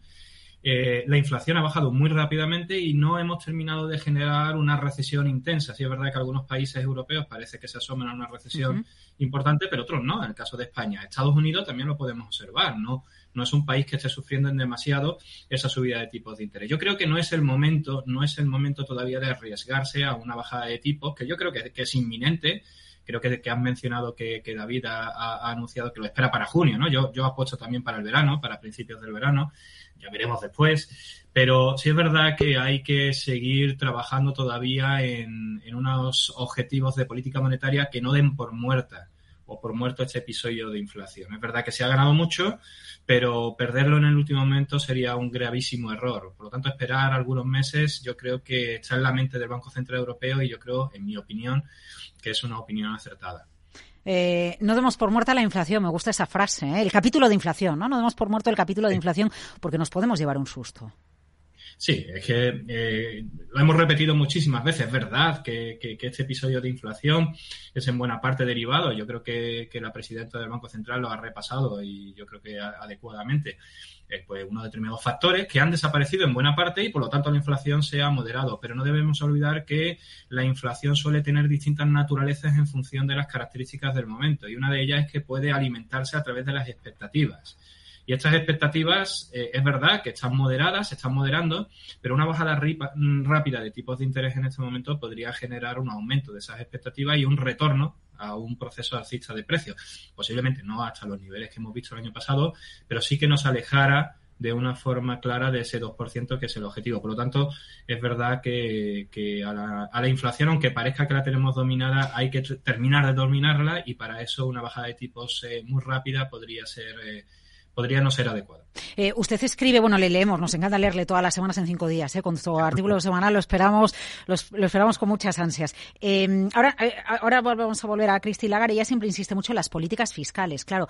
Eh, la inflación ha bajado muy rápidamente y no hemos terminado de generar una recesión intensa. Sí es verdad que algunos países europeos parece que se asoman a una recesión importante, pero otros no. En el caso de España, Estados Unidos también lo podemos observar. No, no es un país que esté sufriendo en demasiado esa subida de tipos de interés. Yo creo que no es el momento, no es el momento todavía de arriesgarse a una bajada de tipos, que yo creo que, que es inminente creo que, que han mencionado que, David ha, anunciado que lo espera para junio, ¿no? Yo, yo apuesto también para el verano, para principios del verano, ya veremos después, pero sí es verdad que hay que seguir trabajando todavía en, en unos objetivos de política monetaria que no den por muerta o por muerto este episodio de inflación. Es verdad que se ha ganado mucho, pero perderlo en el último momento sería un gravísimo error. Por lo tanto, esperar algunos meses yo creo que está en la mente del Banco Central Europeo y yo creo, en mi opinión, que es una opinión acertada. Eh, no demos por muerta la inflación, me gusta esa frase, ¿eh? el capítulo de inflación, ¿no? No demos por muerto el capítulo de inflación porque nos podemos llevar un susto. Sí, es que eh, lo hemos repetido muchísimas veces, ¿verdad? Que, este episodio de inflación es en buena parte derivado. Yo creo que, la presidenta del Banco Central lo ha repasado y yo creo que adecuadamente. Eh, pues unos determinados factores que han desaparecido en buena parte y por lo tanto la inflación se ha moderado. Pero no debemos olvidar que la inflación suele tener distintas naturalezas en función de las características del momento y una de ellas es que puede alimentarse a través de las expectativas. Y estas expectativas, eh, es verdad que están moderadas, se están moderando, pero una bajada mm, rápida de tipos de interés en este momento podría generar un aumento de esas expectativas y un retorno a un proceso alcista de precios. Posiblemente no hasta los niveles que hemos visto el año pasado, pero sí que nos alejara de una forma clara de ese 2% que es el objetivo. Por lo tanto, es verdad que, a, la, inflación, aunque parezca que la tenemos dominada, hay que terminar de dominarla y para eso una bajada de tipos eh, muy rápida podría ser eh, podría no ser adecuado. Eh, usted escribe, bueno, le leemos, nos encanta leerle todas las semanas en cinco días, ¿eh? con su artículo semanal lo esperamos, lo, esperamos con muchas ansias. Eh, ahora, ahora vamos a volver a Cristi Lagarde, ella siempre insiste mucho en las políticas fiscales, claro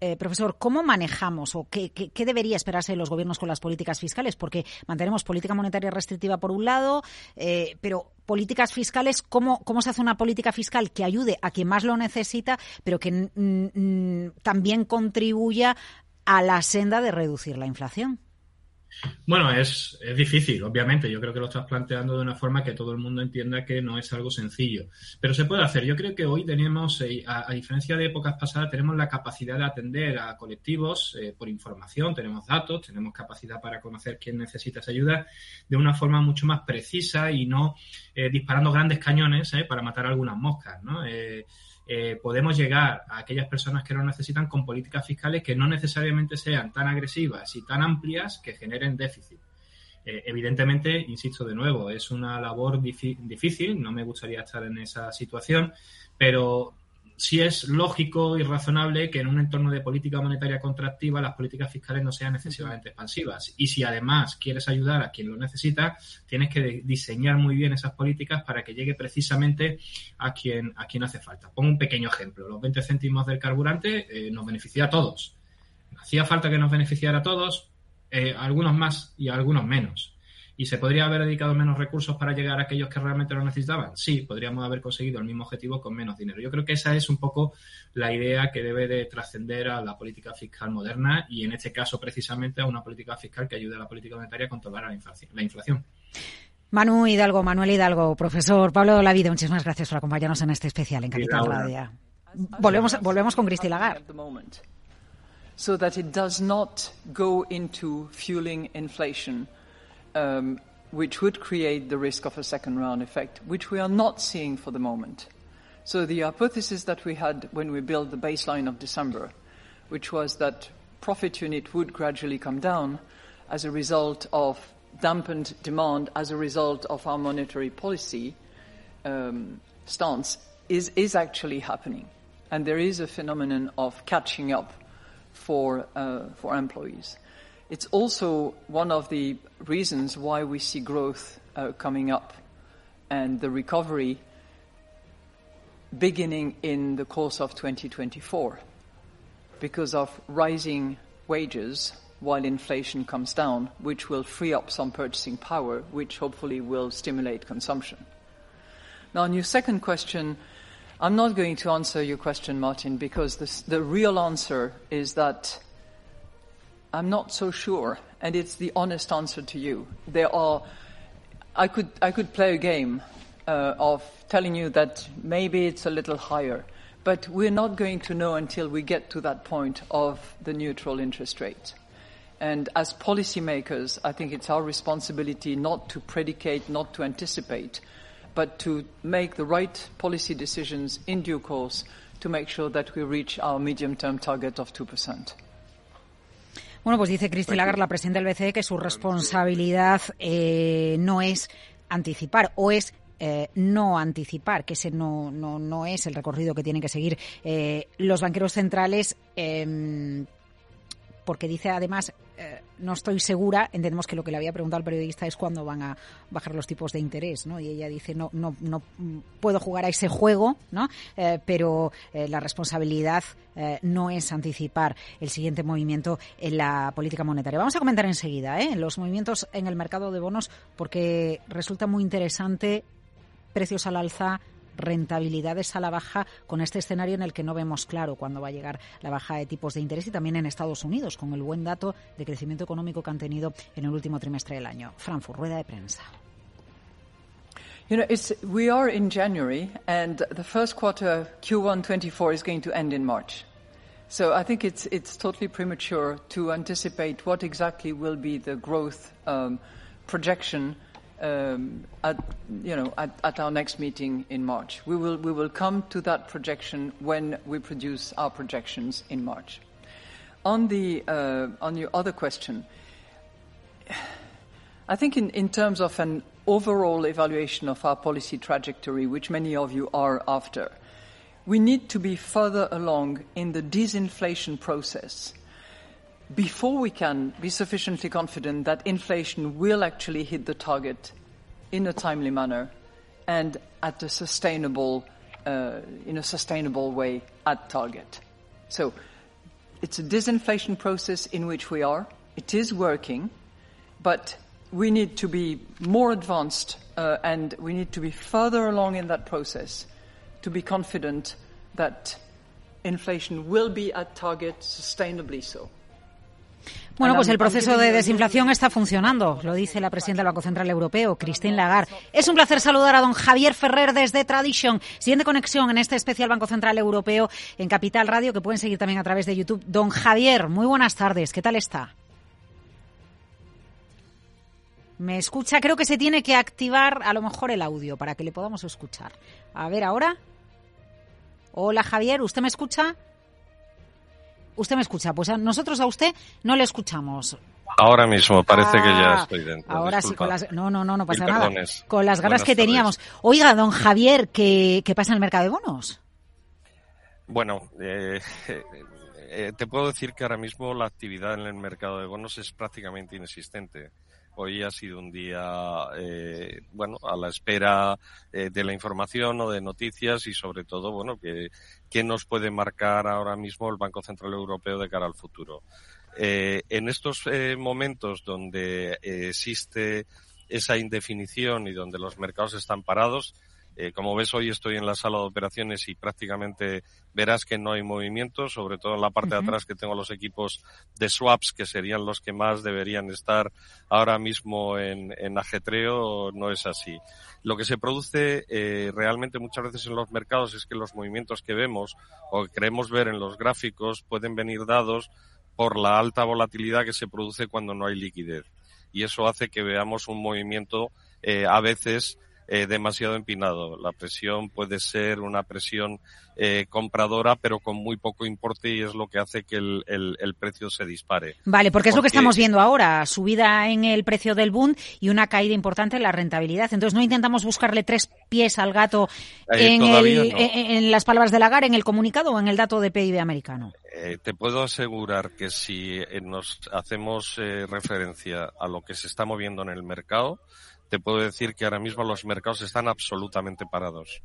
eh, profesor, ¿cómo manejamos o qué, debería esperarse de los gobiernos con las políticas fiscales? Porque mantenemos política monetaria restrictiva por un lado, eh, pero políticas fiscales, ¿cómo, ¿cómo se hace una política fiscal que ayude a quien más lo necesita, pero que también contribuya a la senda de reducir la inflación? Bueno, es, es, difícil, obviamente. Yo creo que lo estás planteando de una forma que todo el mundo entienda que no es algo sencillo. Pero se puede hacer. Yo creo que hoy tenemos, eh, a, diferencia de épocas pasadas, tenemos la capacidad de atender a colectivos eh, por información, tenemos datos, tenemos capacidad para conocer quién necesita esa ayuda de una forma mucho más precisa y no eh, disparando grandes cañones para matar algunas moscas, ¿no? Eh, podemos llegar a aquellas personas que lo necesitan con políticas fiscales que no necesariamente sean tan agresivas y tan amplias que generen déficit. Eh, evidentemente, insisto de nuevo, es una labor difícil, no me gustaría estar en esa situación, pero sí es lógico y razonable que en un entorno de política monetaria contractiva las políticas fiscales no sean excesivamente expansivas. Y si además quieres ayudar a quien lo necesita, tienes que diseñar muy bien esas políticas para que llegue precisamente a quien, a quien hace falta. Pongo un pequeño ejemplo. Los 20 céntimos del carburante eh, nos beneficia a todos. Hacía falta que nos beneficiara a todos, eh, algunos más y algunos menos. ¿Y se podría haber dedicado menos recursos para llegar a aquellos que realmente lo necesitaban? Sí, podríamos haber conseguido el mismo objetivo con menos dinero. Yo creo que esa es un poco la idea que debe de trascender a la política fiscal moderna y en este caso precisamente a una política fiscal que ayude a la política monetaria a controlar la inflación. Manu Hidalgo, Manuel Hidalgo, profesor Pablo Lavide, muchísimas gracias por acompañarnos en este especial en Capital Radio. Volvemos, volvemos con Cristi Lagarde. So that it does not go into fueling inflation. Um, which would create the risk of a second round effect, which we are not seeing for the moment. So the hypothesis that we had when we built the baseline of December, which was that profit unit would gradually come down as a result of dampened demand as a result of our monetary policy um, stance, is, is actually happening. And there is a phenomenon of catching up for, uh, for employees. It's also one of the reasons why we see growth uh, coming up and the recovery beginning in the course of 2024 because of rising wages while inflation comes down, which will free up some purchasing power, which hopefully will stimulate consumption. Now, on your second question, I'm not going to answer your question, Martin, because this, the real answer is that I'm not so sure, and it's the honest answer to you. There are, I could, I could play a game uh, of telling you that maybe it's a little higher, but we're not going to know until we get to that point of the neutral interest rate. And as policymakers, I think it's our responsibility not to predicate, not to anticipate, but to make the right policy decisions in due course to make sure that we reach our medium-term target of 2%. Bueno, pues dice Cristi Lagarde, la presidenta del BCE, que su responsabilidad eh, no es anticipar o es eh, no anticipar, que ese no, no, no, es el recorrido que tienen que seguir eh, los banqueros centrales, em, porque dice además eh, no estoy segura, entendemos que lo que le había preguntado al periodista es cuándo van a bajar los tipos de interés, ¿no? Y ella dice, no, no, no puedo jugar a ese juego, ¿no? Eh, pero eh, la responsabilidad no es anticipar el siguiente movimiento en la política monetaria. Vamos a comentar enseguida los movimientos en el mercado de bonos porque resulta muy interesante precios al alza, rentabilidades a la baja con este escenario en el que no vemos claro cuándo va a llegar la baja de tipos de interés y también en Estados Unidos con el buen dato de crecimiento económico que han tenido en el último trimestre del año. Frankfurt, rueda de prensa. You know, it's, we are in January, and the first quarter Q1 24 is going to end in March. So I think it's it's totally premature to anticipate what exactly will be the growth um, projection um, at, you know, at, at, our next meeting in March. We will, we will come to that projection when we produce our projections in March. On, the, uh, on your other question, I think in, in terms of an overall evaluation of our policy trajectory, which many of you are after, we need to be further along in the disinflation process before we can be sufficiently confident that inflation will actually hit the target in a timely manner and at a sustainable, uh, in a sustainable way at target. So it's a disinflation process in which we are. It is working, but we need to be more advanced uh, and we need to be further along in that process to be confident that inflation will be at target sustainably so. Bueno, pues el proceso de desinflación está funcionando, lo dice la presidenta del Banco Central Europeo, Christine Lagarde. Es un placer saludar a don Javier Ferrer desde Tradition, siguiente conexión en este especial Banco Central Europeo en Capital Radio, que pueden seguir también a través de YouTube. Don Javier, muy buenas tardes, ¿qué tal está? ¿Me escucha? Creo que se tiene que activar a lo mejor el audio para que le podamos escuchar. A ver, ahora. Hola Javier, ¿usted me escucha? Usted me escucha, pues a nosotros a usted no le escuchamos. Ahora mismo, parece que ya Ah, estoy dentro. Ahora sí, con las, no, no, no, no pasa nada. Con las ganas que tardes. teníamos. Oiga, don Javier, ¿qué, qué pasa en el mercado de bonos? Bueno, eh, eh, te puedo decir que ahora mismo la actividad en el mercado de bonos es prácticamente inexistente. Hoy ha sido un día, eh, bueno, a la espera eh, de la información o de noticias y sobre todo, bueno, que, que nos puede marcar ahora mismo el Banco Central Europeo de cara al futuro. Eh, en estos eh, momentos donde existe esa indefinición y donde los mercados están parados, eh, como ves, hoy estoy en la sala de operaciones y prácticamente verás que no hay movimiento, sobre todo en la parte de atrás que tengo los equipos de swaps, que serían los que más deberían estar ahora mismo en, en ajetreo, no es así. Lo que se produce eh, realmente muchas veces en los mercados es que los movimientos que vemos o que creemos ver en los gráficos pueden venir dados por la alta volatilidad que se produce cuando no hay liquidez. Y eso hace que veamos un movimiento eh, a veces eh, demasiado empinado. La presión puede ser una presión eh, compradora, pero con muy poco importe y es lo que hace que el, el- el precio se dispare. Vale, porque es lo que estamos viendo ahora, subida en el precio del Bund y una caída importante en la rentabilidad. Entonces no intentamos buscarle tres pies al gato Eh, en, el- no. en, en las palabras de Lagarde, en el comunicado o en el dato de PIB americano. Eh, te puedo asegurar que si nos hacemos eh, referencia a lo que se está moviendo en el mercado, te puedo decir que ahora mismo los mercados están absolutamente parados.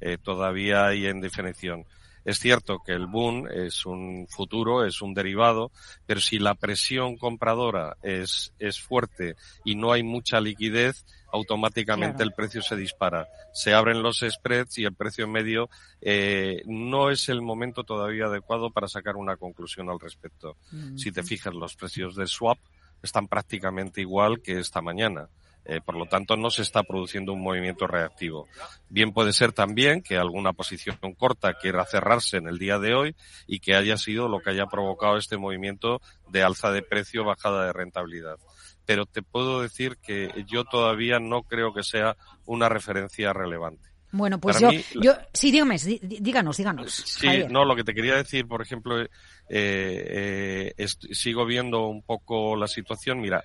Eh, todavía hay en definición. Es cierto que el boom es un futuro, es un derivado, pero si la presión compradora es, es fuerte y no hay mucha liquidez, automáticamente Claro. el precio se dispara. Se abren los spreads y el precio medio eh, no es el momento todavía adecuado para sacar una conclusión al respecto. Si te fijas, los precios del swap están prácticamente igual que esta mañana. Eh, por lo tanto, no se está produciendo un movimiento reactivo. Bien puede ser también que alguna posición corta quiera cerrarse en el día de hoy y que haya sido lo que haya provocado este movimiento de alza de precio, bajada de rentabilidad. Pero te puedo decir que yo todavía no creo que sea una referencia relevante. Bueno, pues yo, mí, yo, sí, dígame, dí- díganos, díganos. Sí, Javier. no, lo que te quería decir, por ejemplo, eh, eh, sigo viendo un poco la situación. Mira,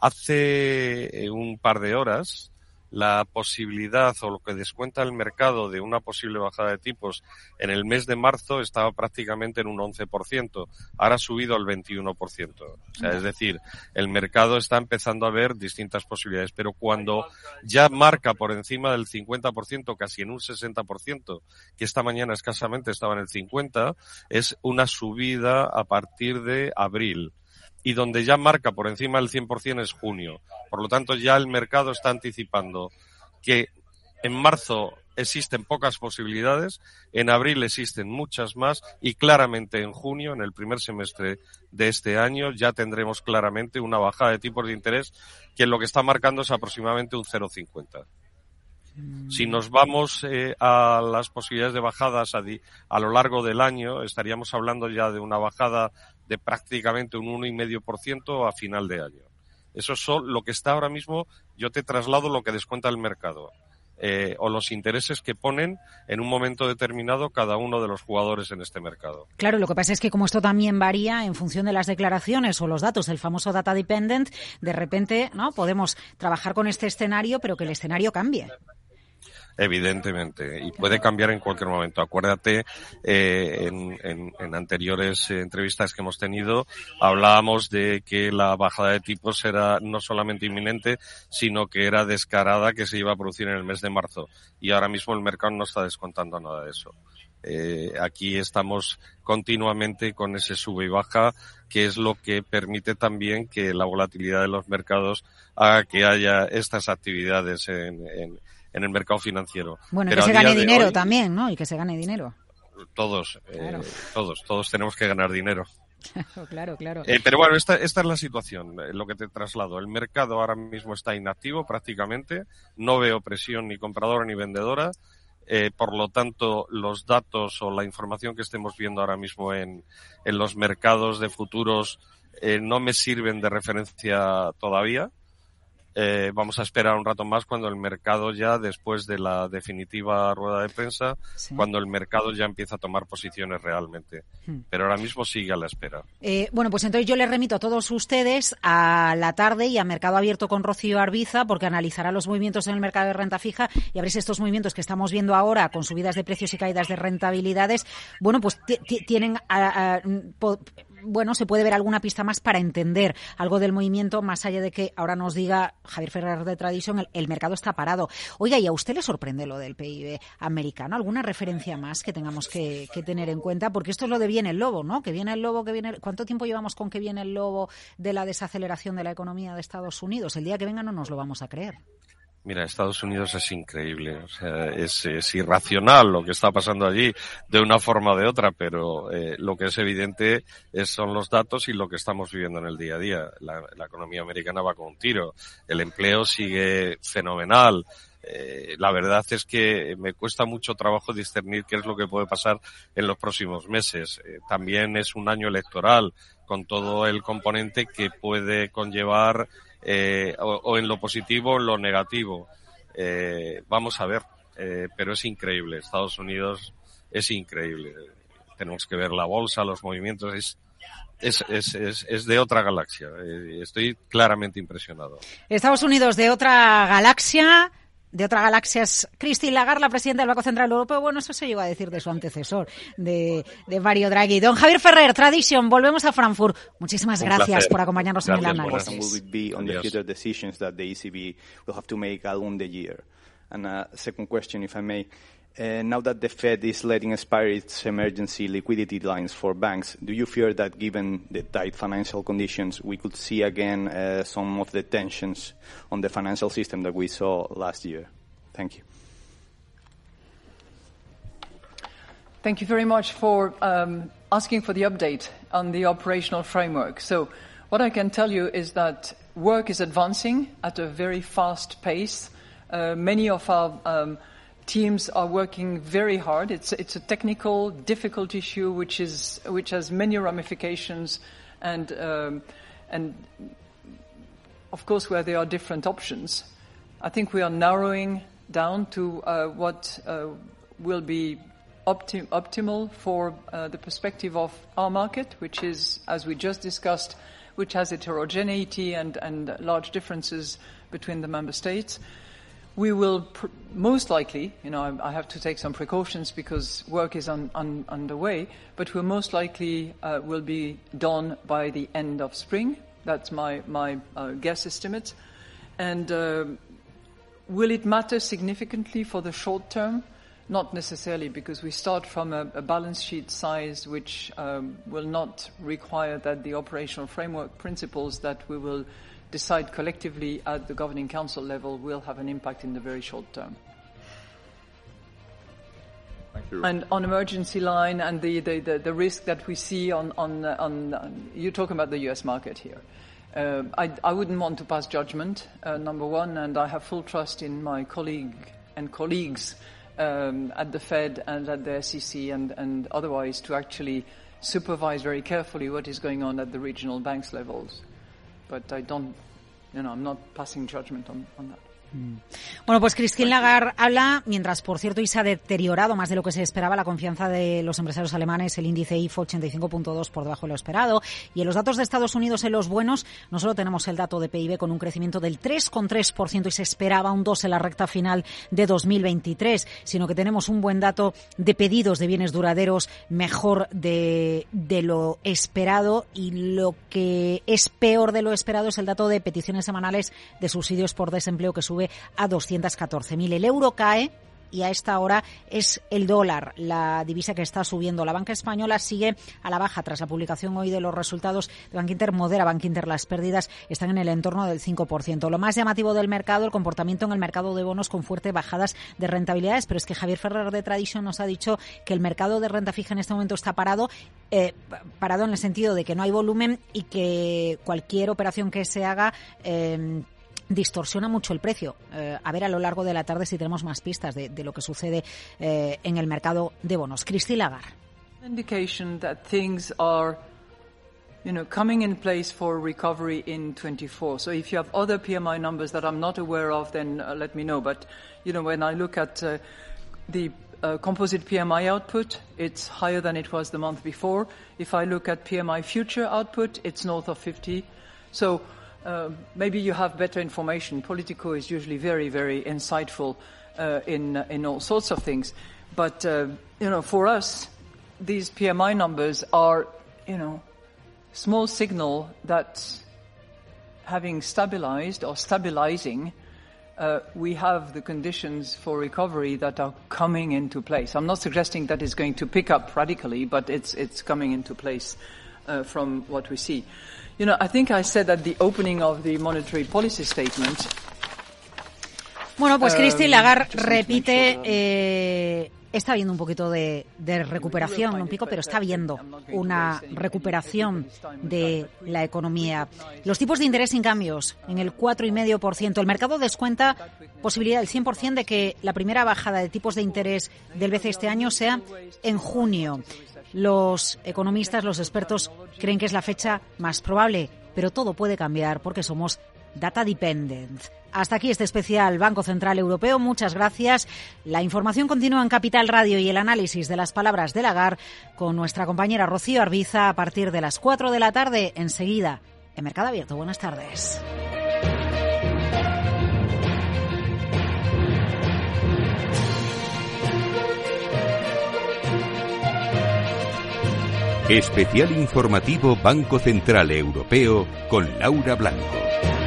hace eh, un par de horas la posibilidad o lo que descuenta el mercado de una posible bajada de tipos en el mes de marzo estaba prácticamente en un 11%. Ahora ha subido al 21%. O sea, es decir, el mercado está empezando a ver distintas posibilidades, pero cuando ya marca por encima del 50%, casi en un 60%, que esta mañana escasamente estaba en el 50, es una subida a partir de abril. Y donde ya marca por encima del 100% es junio. Por lo tanto, ya el mercado está anticipando que en marzo existen pocas posibilidades, en abril existen muchas más y claramente en junio, en el primer semestre de este año, ya tendremos claramente una bajada de tipos de interés que lo que está marcando es aproximadamente un 0,50. Si nos vamos eh, a las posibilidades de bajadas a, di- a lo largo del año, estaríamos hablando ya de una bajada de prácticamente un 1,5% a final de año. Eso es lo que está ahora mismo, yo te traslado lo que descuenta el mercado. eh, o los intereses que ponen en un momento determinado cada uno de los jugadores en este mercado. Claro, lo que pasa es que como esto también varía en función de las declaraciones o los datos del famoso data dependent, de repente, ¿no? Podemos trabajar con este escenario, pero que el escenario cambie. Evidentemente, y puede cambiar en cualquier momento. Acuérdate, eh, en, en- en anteriores eh, entrevistas que hemos tenido, hablábamos de que la bajada de tipos era no solamente inminente, sino que era descarada que se iba a producir en el mes de marzo. Y ahora mismo el mercado no está descontando nada de eso. Eh, aquí estamos continuamente con ese sube y baja, que es lo que permite también que la volatilidad de los mercados haga que haya estas actividades en, en, el mercado financiero. Bueno, que se gane dinero también, ¿no? Y que se gane dinero. Todos, eh, todos, todos tenemos que ganar dinero. Claro, claro. Eh, pero bueno, esta, esta es la situación, eh, lo que te traslado. El mercado ahora mismo está inactivo prácticamente, no veo presión ni compradora ni vendedora. Eh, por lo tanto, los datos o la información que estemos viendo ahora mismo en, en los mercados de futuros no me sirven de referencia todavía. Eh, vamos a esperar un rato más cuando el mercado ya, después de la definitiva rueda de prensa, cuando el mercado ya empieza a tomar posiciones realmente. Hmm. Pero ahora mismo sigue a la espera. Eh, bueno, pues entonces yo les remito a todos ustedes a la tarde y a Mercado Abierto con Rocío Arbiza, porque analizará los movimientos en el mercado de renta fija y a ver si estos movimientos que estamos viendo ahora, con subidas de precios y caídas de rentabilidades, bueno, pues tienen bueno, se puede ver alguna pista más para entender algo del movimiento, más allá de que ahora nos diga Javier Ferrer de Tradición, el, mercado está parado. Oiga, ¿y a usted le sorprende lo del PIB americano? ¿Alguna referencia más que tengamos que, tener en cuenta? Porque esto es lo de viene el lobo, ¿no? Que viene el lobo, que viene... ¿Cuánto tiempo llevamos con que viene el lobo de la desaceleración de la economía de Estados Unidos? El día que venga no nos lo vamos a creer. Mira, Estados Unidos es increíble, o sea, es, irracional lo que está pasando allí de una forma o de otra, pero eh, lo que es evidente es, son los datos y lo que estamos viviendo en el día a día. La, economía americana va con un tiro, el empleo sigue fenomenal. Eh, la verdad es que me cuesta mucho trabajo discernir qué es lo que puede pasar en los próximos meses. Eh, también es un año electoral con todo el componente que puede conllevar eh, o, en lo positivo o en lo negativo. Eh, vamos a ver, eh, pero es increíble. Estados Unidos es increíble. Tenemos que ver la bolsa, los movimientos, es, es, es, es, es de otra galaxia. estoy claramente impresionado. Estados Unidos de otra galaxia de otra galaxia es Christine Lagarde, la presidenta del Banco Central Europeo. Bueno, eso se llegó a decir de su antecesor, de, de Mario Draghi. Don Javier Ferrer, Tradition, volvemos a Frankfurt. Muchísimas gracias por acompañarnos en el análisis. Uh, now that the Fed is letting expire its emergency liquidity lines for banks, do you fear that given the tight financial conditions, we could see again uh, some of the tensions on the financial system that we saw last year? Thank you. Thank you very much for um, asking for the update on the operational framework. So, what I can tell you is that work is advancing at a very fast pace. Uh, many of our um, teams are working very hard. It's, it's a technical, difficult issue which, is, which has many ramifications and, um, and of course where there are different options. I think we are narrowing down to uh, what uh, will be opti- optimal for uh, the perspective of our market, which is, as we just discussed, which has heterogeneity and, and large differences between the member states we will pr- most likely, you know, I, I, have to take some precautions because work is un, un, underway, but we most likely uh, will be done by the end of spring. That's my, my uh, guess estimate. And uh, will it matter significantly for the short term? Not necessarily, because we start from a, a balance sheet size which um, will not require that the operational framework principles that we will decide collectively at the governing council level will have an impact in the very short term. Thank you. And on emergency line and the, the, the, the, risk that we see on, on, on, on you're talking about the US market here. Uh, I, I, wouldn't want to pass judgment, uh, number one, and I have full trust in my colleague and colleagues um, at the Fed and at the SEC and, and otherwise to actually supervise very carefully what is going on at the regional banks levels. But I don't, you know, I'm not passing judgment on, on that. Mm. Bueno, pues Christine Lagarde habla, mientras por cierto y se ha deteriorado más de lo que se esperaba la confianza de los empresarios alemanes, el índice IFO 85.2 por debajo de lo esperado. Y en los datos de Estados Unidos, en los buenos, no solo tenemos el dato de PIB con un crecimiento del 3,3% y se esperaba un 2 en la recta final de 2023, sino que tenemos un buen dato de pedidos de bienes duraderos mejor de, de lo esperado y lo que es peor de lo esperado es el dato de peticiones semanales de subsidios por desempleo que sube a 214.000. El euro cae y a esta hora es el dólar, la divisa que está subiendo. La banca española sigue a la baja tras la publicación hoy de los resultados de Bank Inter. Modera Bank Inter las pérdidas están en el entorno del 5%. Lo más llamativo del mercado, el comportamiento en el mercado de bonos con fuertes bajadas de rentabilidades, pero es que Javier Ferrer de Tradition nos ha dicho que el mercado de renta fija en este momento está parado, eh, parado en el sentido de que no hay volumen y que cualquier operación que se haga eh, distorsiona mucho el precio. Eh, a ver a lo largo de la tarde si tenemos más pistas de, de lo que sucede eh, en el mercado de bonos. Cristi Lagar. You know, coming in place for recovery in 24. So if you have other PMI numbers that I'm not aware of, then uh, let me know. But, you know, when I look at uh, the uh, composite PMI output, it's higher than it was the month before. If I look at PMI future output, it's north of 50. So uh, maybe you have better information. Politico is usually very, very insightful uh, in in all sorts of things. But uh, you know, for us, these PMI numbers are, you know, small signal that having stabilized or stabilizing, uh, we have the conditions for recovery that are coming into place. I'm not suggesting that it's going to pick up radically, but it's it's coming into place uh, from what we see. You know, I think I said at the opening of the monetary policy statement. Bueno, pues Um, Christine Lagarde repite, sure, eh, está viendo un poquito de, de recuperación, no un pico, pero está viendo una recuperación de la economía. Los tipos de interés sin cambios en el 4,5%. El mercado descuenta posibilidad del 100% de que la primera bajada de tipos de interés del BCE este año sea en junio. Los economistas, los expertos creen que es la fecha más probable, pero todo puede cambiar porque somos data dependent. Hasta aquí este especial Banco Central Europeo. Muchas gracias. La información continúa en Capital Radio y el análisis de las palabras de Lagar con nuestra compañera Rocío Arbiza a partir de las 4 de la tarde enseguida en Mercado Abierto. Buenas tardes. Especial informativo Banco Central Europeo con Laura Blanco.